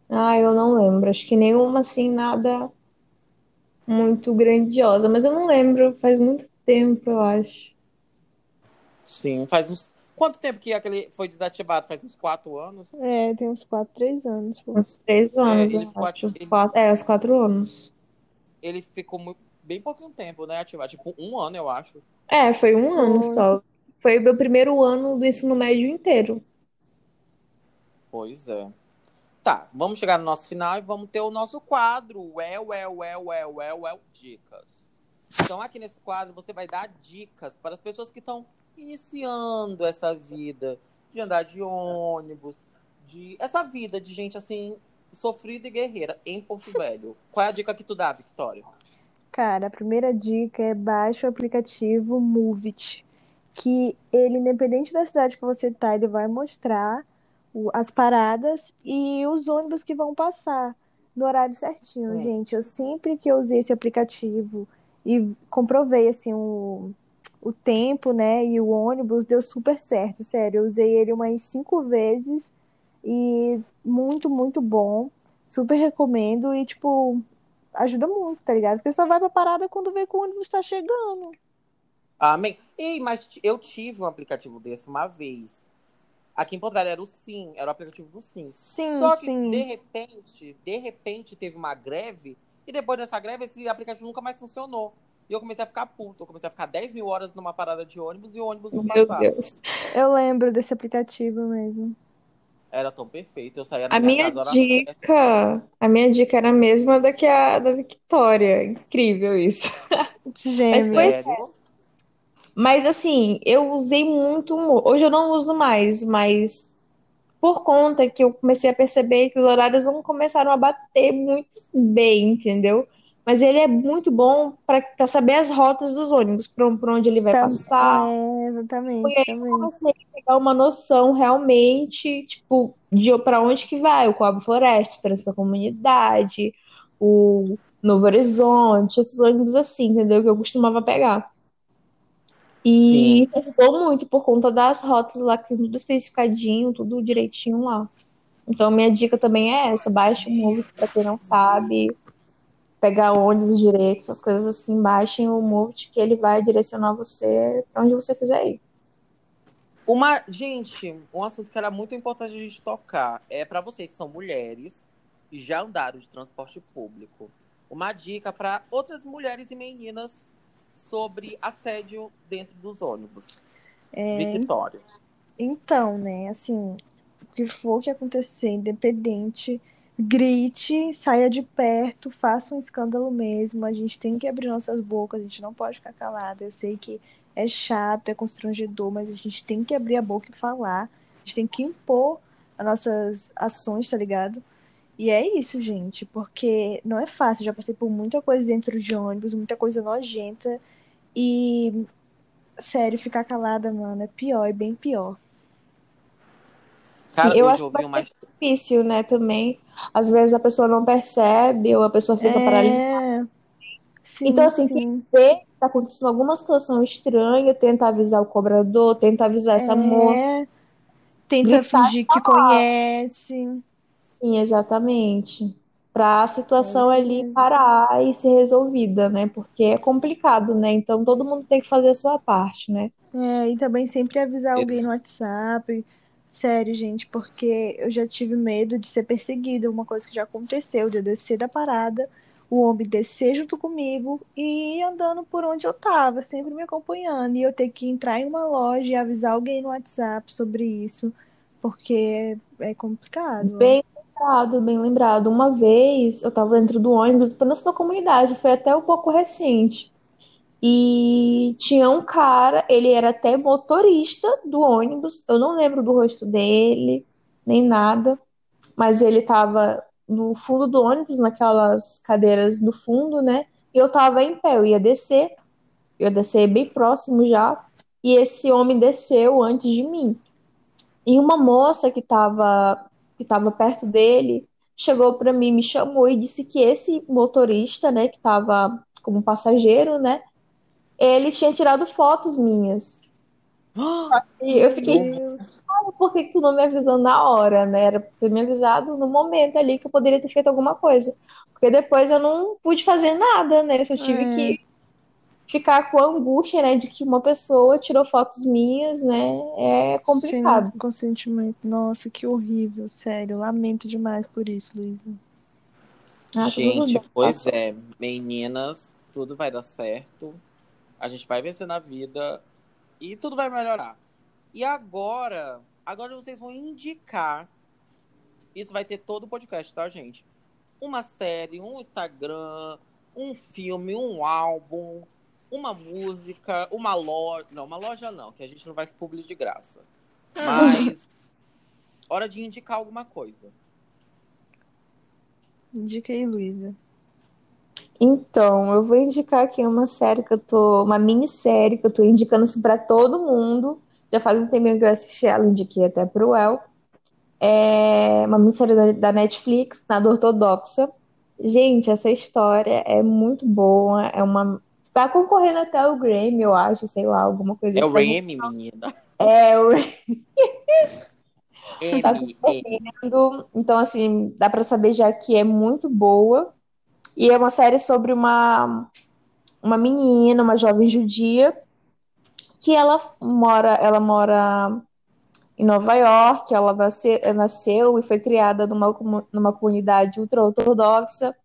Ah, eu não lembro. Acho que nenhuma assim, nada muito grandiosa. Mas eu não lembro, faz muito tempo, eu acho. Sim, faz uns. Quanto tempo que aquele foi desativado? Faz uns quatro anos? É, tem uns 4, 3 anos. Pô. Uns três anos, ele eu ficou acho. ati- Quatro- é, uns quatro anos. Ele ficou muito, bem pouquinho tempo, né? Ativado. Tipo, um ano, eu acho. É, foi um ano só. Foi o meu primeiro ano do ensino médio inteiro. Pois é. Tá, vamos chegar no nosso final e vamos ter o nosso quadro. Well, well, well, well, well, well, dicas. Então, aqui nesse quadro, você vai dar dicas para as pessoas que estão iniciando essa vida de andar de ônibus, de essa vida de gente assim, sofrida e guerreira em Porto Velho. Qual é a dica que tu dá, Victória? Cara, a primeira dica é baixe o aplicativo Movit, que ele, independente da cidade que você tá, ele vai mostrar as paradas e os ônibus que vão passar no horário certinho, Hum. gente. Eu sempre que eu usei esse aplicativo e comprovei assim o, o tempo, né, e o ônibus deu super certo, sério. Eu usei ele umas cinco vezes e muito, muito bom. Super recomendo e tipo ajuda muito, tá ligado? Porque só vai pra parada quando vê que o ônibus tá chegando. Amém. Ei, mas eu tive um aplicativo desse uma vez. Aqui em Porto Velho era o Sim, era o aplicativo do Sim. Sim, Só que, sim. de repente, de repente teve uma greve, e depois dessa greve, esse aplicativo nunca mais funcionou. E eu comecei a ficar puto. Eu comecei a ficar 10 mil horas numa parada de ônibus e o ônibus não Meu passava. Deus. Eu lembro desse aplicativo mesmo. Era tão perfeito. Eu saía na A minha casa dica, a minha dica era a mesma da que a da Victoria. Incrível isso. Pois Sério? Mas assim, eu usei muito. Hoje eu não uso mais, mas por conta que eu comecei a perceber que os horários não começaram a bater muito bem, entendeu? Mas ele é muito bom para saber as rotas dos ônibus, por onde ele vai Tam- passar. É, E exatamente, aí eu comecei a pegar uma noção realmente, tipo, de para onde que vai, o Coab Floresta, Esperança da Comunidade, o Novo Horizonte, esses ônibus assim, entendeu? Que eu costumava pegar. E ajudou muito por conta das rotas lá, que tem tudo especificadinho, tudo direitinho lá. Então, minha dica também é essa: baixe o Move para quem não sabe, pegar ônibus direito, essas coisas assim, baixem o Move que ele vai direcionar você para onde você quiser ir. Uma, gente, um assunto que era muito importante a gente tocar é para vocês que são mulheres e já andaram de transporte público. Uma dica para outras mulheres e meninas sobre assédio dentro dos ônibus. É, Victória. Então, né, assim, o que for que acontecer, independente, grite, saia de perto, faça um escândalo mesmo. A gente tem que abrir nossas bocas, a gente não pode ficar calada. Eu sei que é chato, é constrangedor, mas a gente tem que abrir a boca e falar. A gente tem que impor as nossas ações, tá ligado? E é isso, gente, porque não é fácil. Já passei por muita coisa dentro de ônibus, muita coisa nojenta. E, sério, ficar calada, mano, é pior, é bem pior. Cara, Sim, eu acho ouvi uma difícil, né, também. Às vezes a pessoa não percebe ou a pessoa fica paralisada. É. Sim, Então, assim, sim. Vê que tá acontecendo alguma situação estranha, tenta avisar o cobrador, tenta avisar essa moça. É. Tenta Gritar fingir que conhece. Sim, exatamente. Pra a situação É ali parar e ser resolvida, né? Porque é complicado, né? Então todo mundo tem que fazer a sua parte, né? É, e também sempre avisar alguém no WhatsApp. Sério, gente, porque eu já tive medo de ser perseguida. Uma coisa que já aconteceu, de eu descer da parada, o homem descer junto comigo e ir andando por onde eu tava, sempre me acompanhando. E eu ter que entrar em uma loja e avisar alguém no WhatsApp sobre isso, porque é complicado. Bem lembrado, bem lembrado. Uma vez eu tava dentro do ônibus, apenas na comunidade, foi até um pouco recente. E tinha um cara, ele era até motorista do ônibus, eu não lembro do rosto dele, nem nada, mas ele tava no fundo do ônibus, naquelas cadeiras do fundo, né? E eu tava em pé, eu ia descer, eu ia descer bem próximo já, e esse homem desceu antes de mim. E uma moça que tava, que tava perto dele chegou para mim, me chamou e disse que esse motorista, né, que tava como passageiro, né, ele tinha tirado fotos minhas. E eu fiquei. "Ah, por que que tu não me avisou na hora, né? Era pra ter me avisado no momento ali que eu poderia ter feito alguma coisa. Porque depois eu não pude fazer nada, né? Eu só tive É. que ficar com a angústia, né, de que uma pessoa tirou fotos minhas, né, é complicado. Sem consentimento. Nossa, que horrível, sério. Lamento demais por isso, Luísa. Ah, Gente, pois é, meninas, tudo vai dar certo. A gente vai vencer na vida e tudo vai melhorar. E agora, agora vocês vão indicar. Isso vai ter todo o podcast, tá, gente? Uma série, um Instagram, um filme, um álbum, uma música, uma loja. Não, uma loja não, que a gente não vai se publicar de graça. Mas hora de indicar alguma coisa. Indica aí, Luísa. Então, eu vou indicar aqui uma série que eu tô, uma minissérie que eu tô indicando assim para todo mundo. Já faz um tempinho que eu assisti ela, indiquei até pro El. É uma minissérie da, da Netflix, Nada Ortodoxa. Gente, essa história é muito boa, é uma tá concorrendo até o Grammy, eu acho, sei lá, alguma coisa É o assim. Remy, menina. É o Tá M, M. concorrendo. Então, assim, dá pra saber já que é muito boa. E é uma série sobre uma, uma menina, uma jovem judia, que ela mora, ela mora em Nova York, ela nasceu, nasceu e foi criada numa, numa comunidade ultra-ortodoxa.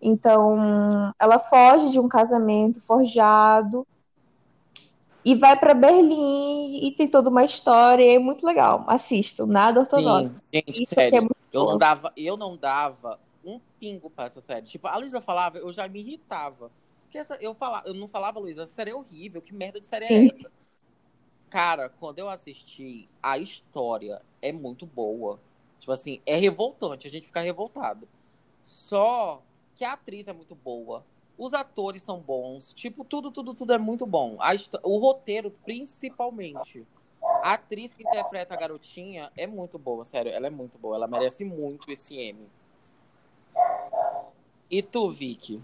Então, ela foge de um casamento forjado e vai para Berlim e tem toda uma história, e é muito legal. Assistam, nada ortodoxo. Sim, gente, Isso é sério. muito Eu não dava, eu não dava pingo pra essa série. Tipo, a Luísa falava, eu já me irritava. Porque essa, eu, falava, eu não falava, Luísa, essa série é horrível, que merda de série é essa? Cara, quando eu assisti, a história é muito boa. Tipo assim, é revoltante, a gente fica revoltado. Só que a atriz é muito boa. Os atores são bons. Tipo, tudo, tudo, tudo é muito bom. A o roteiro, principalmente. A atriz que interpreta a garotinha é muito boa, sério. Ela é muito boa. Ela merece muito esse M. E tu, Vicky?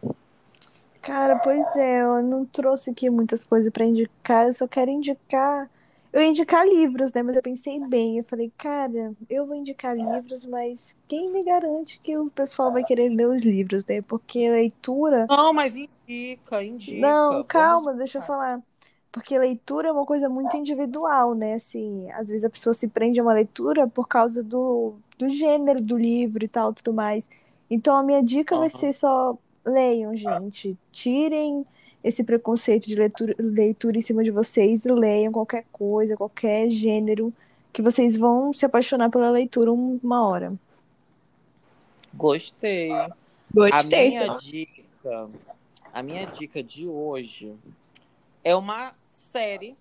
Cara, pois é, eu não trouxe aqui muitas coisas pra indicar, eu só quero indicar. Eu ia indicar livros, né? Mas eu pensei bem. Eu falei, cara, eu vou indicar livros, mas quem me garante que o pessoal vai querer ler os livros, né? Porque leitura. Não, mas indica, indica. Não, calma, deixa eu falar. Porque leitura é uma coisa muito individual, né? Assim, às vezes a pessoa se prende a uma leitura por causa do, do gênero do livro e tal, tudo mais. Então a minha dica vai Aham. ser só leiam, gente. Tirem esse preconceito de leitura, leitura em cima de vocês e leiam qualquer coisa, qualquer gênero, que vocês vão se apaixonar pela leitura um- uma hora. Gostei. A Gostei. minha dica, a minha dica de hoje é uma série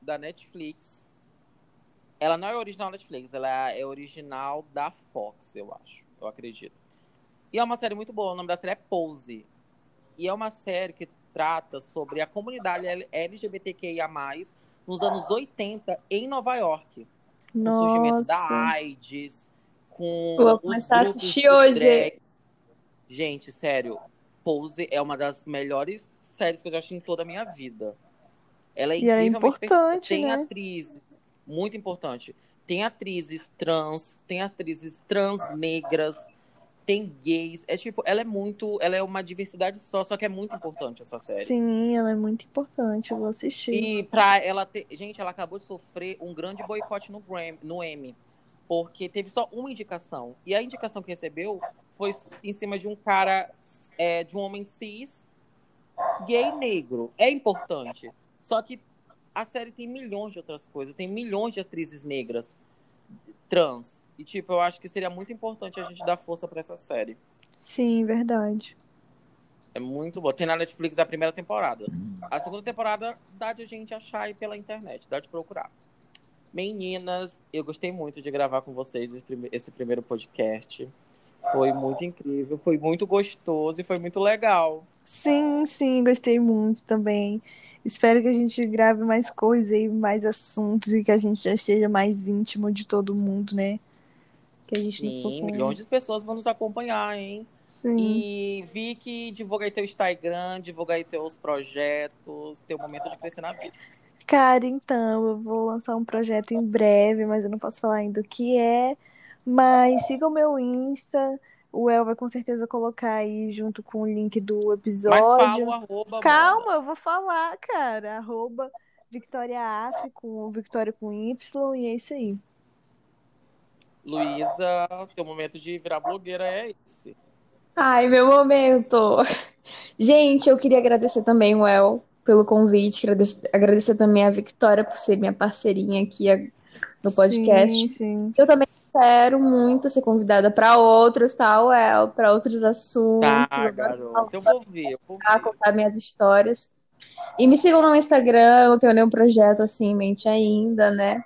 da Netflix. Ela não é original da Netflix, ela é original da Fox, eu acho, eu acredito. E é uma série muito boa, o nome da série é Pose. E é uma série que trata sobre a comunidade LGBTQIA+, nos anos 80 em Nova York. Com o surgimento da Nossa. AIDS, com Vou começar a assistir hoje. drag. Gente, sério, Pose é uma das melhores séries que eu já assisti em toda a minha vida. Ela é E é importante, Tem né? atrizes, muito importante. Tem atrizes trans, tem atrizes trans negras, tem gays. É tipo, ela é muito, ela é uma diversidade só, só que é muito importante essa série. Sim, ela é muito importante, eu vou assistir. E pra ela ter. Gente, ela acabou de sofrer um grande boicote no, Gram, no Emmy. Porque teve só uma indicação. E a indicação que recebeu foi em cima de um cara, é, de um homem cis, gay negro. É importante. Só que a série tem milhões de outras coisas. Tem milhões de atrizes negras trans. E, tipo, eu acho que seria muito importante a gente dar força pra essa série. Sim, verdade. É muito boa. Tem na Netflix a primeira temporada. A segunda temporada dá de a gente achar aí pela internet, dá de procurar. Meninas, eu gostei muito de gravar com vocês esse prime- esse primeiro podcast. Foi muito incrível, foi muito gostoso e foi muito legal. Sim, sim, gostei muito também. Espero que a gente grave mais coisas e mais assuntos e que a gente já esteja mais íntimo de todo mundo, né? Que a gente Sim, milhões de pessoas vão nos acompanhar, hein? Sim. E vi que divulga aí teu Instagram, divulga aí teus projetos, teu momento de crescer na vida. Cara, então, eu vou lançar um projeto em breve, mas eu não posso falar ainda o que é. Mas siga o meu Insta, O El vai com certeza colocar aí junto com o link do episódio. Mas fala o arroba, Calma, eu vou falar, cara. Arroba Victoria Af com Victoria com Y e é isso aí. Luísa, teu momento de virar blogueira é esse. Ai, meu momento. Gente, eu queria agradecer também o El pelo convite, agradecer, agradecer também a Victoria por ser minha parceirinha aqui no podcast. Sim, sim. Eu também espero muito ser convidada para outros, tá, El? Para outros assuntos. Tá, garoto. Eu vou ver, eu vou ver. contar minhas histórias. E me sigam no Instagram, eu não tenho nenhum projeto assim em mente ainda, né?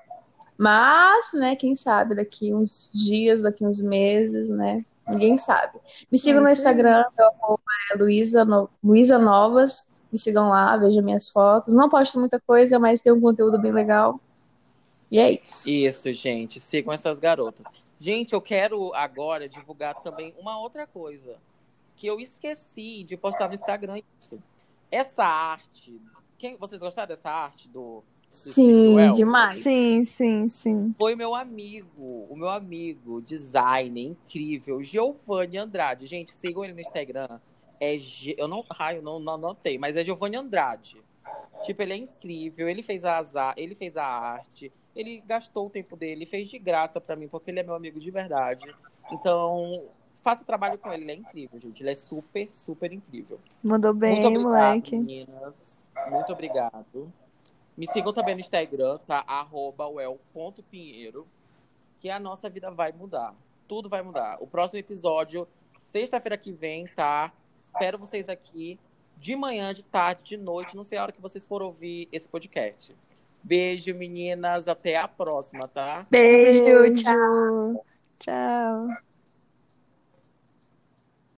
Mas, né, quem sabe daqui uns dias, daqui uns meses, né? Ninguém sabe. Me sigam É no aí. Instagram, meu arroba é Luísa, no... Novas. Me sigam lá, vejam minhas fotos. Não posto muita coisa, mas tem um conteúdo bem legal. E é isso. Isso, gente. Sigam essas garotas. Gente, eu quero agora divulgar também uma outra coisa. Que eu esqueci de postar no Instagram isso. Essa arte. Quem, vocês gostaram dessa arte do. Sim, demais. Sim, sim, sim. Foi meu amigo, o meu amigo, designer incrível, Giovanni Andrade. Gente, sigam ele no Instagram. É G... eu não, ai, eu não, não anotei, mas é Giovanni Andrade. Tipo, ele é incrível, ele fez a azar, ele fez a arte, ele gastou o tempo dele, fez de graça pra mim, porque ele é meu amigo de verdade. Então, faça trabalho com ele, ele é incrível, gente. Ele é super, super incrível. Mandou bem, Muito obrigado, moleque. meninas. Muito obrigado. Me sigam também no Instagram, tá? Arroba well.pinheiro. Que a nossa vida vai mudar. Tudo vai mudar. O próximo episódio, sexta-feira que vem, tá? Espero vocês aqui de manhã, de tarde, de noite. Não sei a hora que vocês for ouvir esse podcast. Beijo, meninas. Até a próxima, tá? Beijo, Beijo. tchau. Tchau.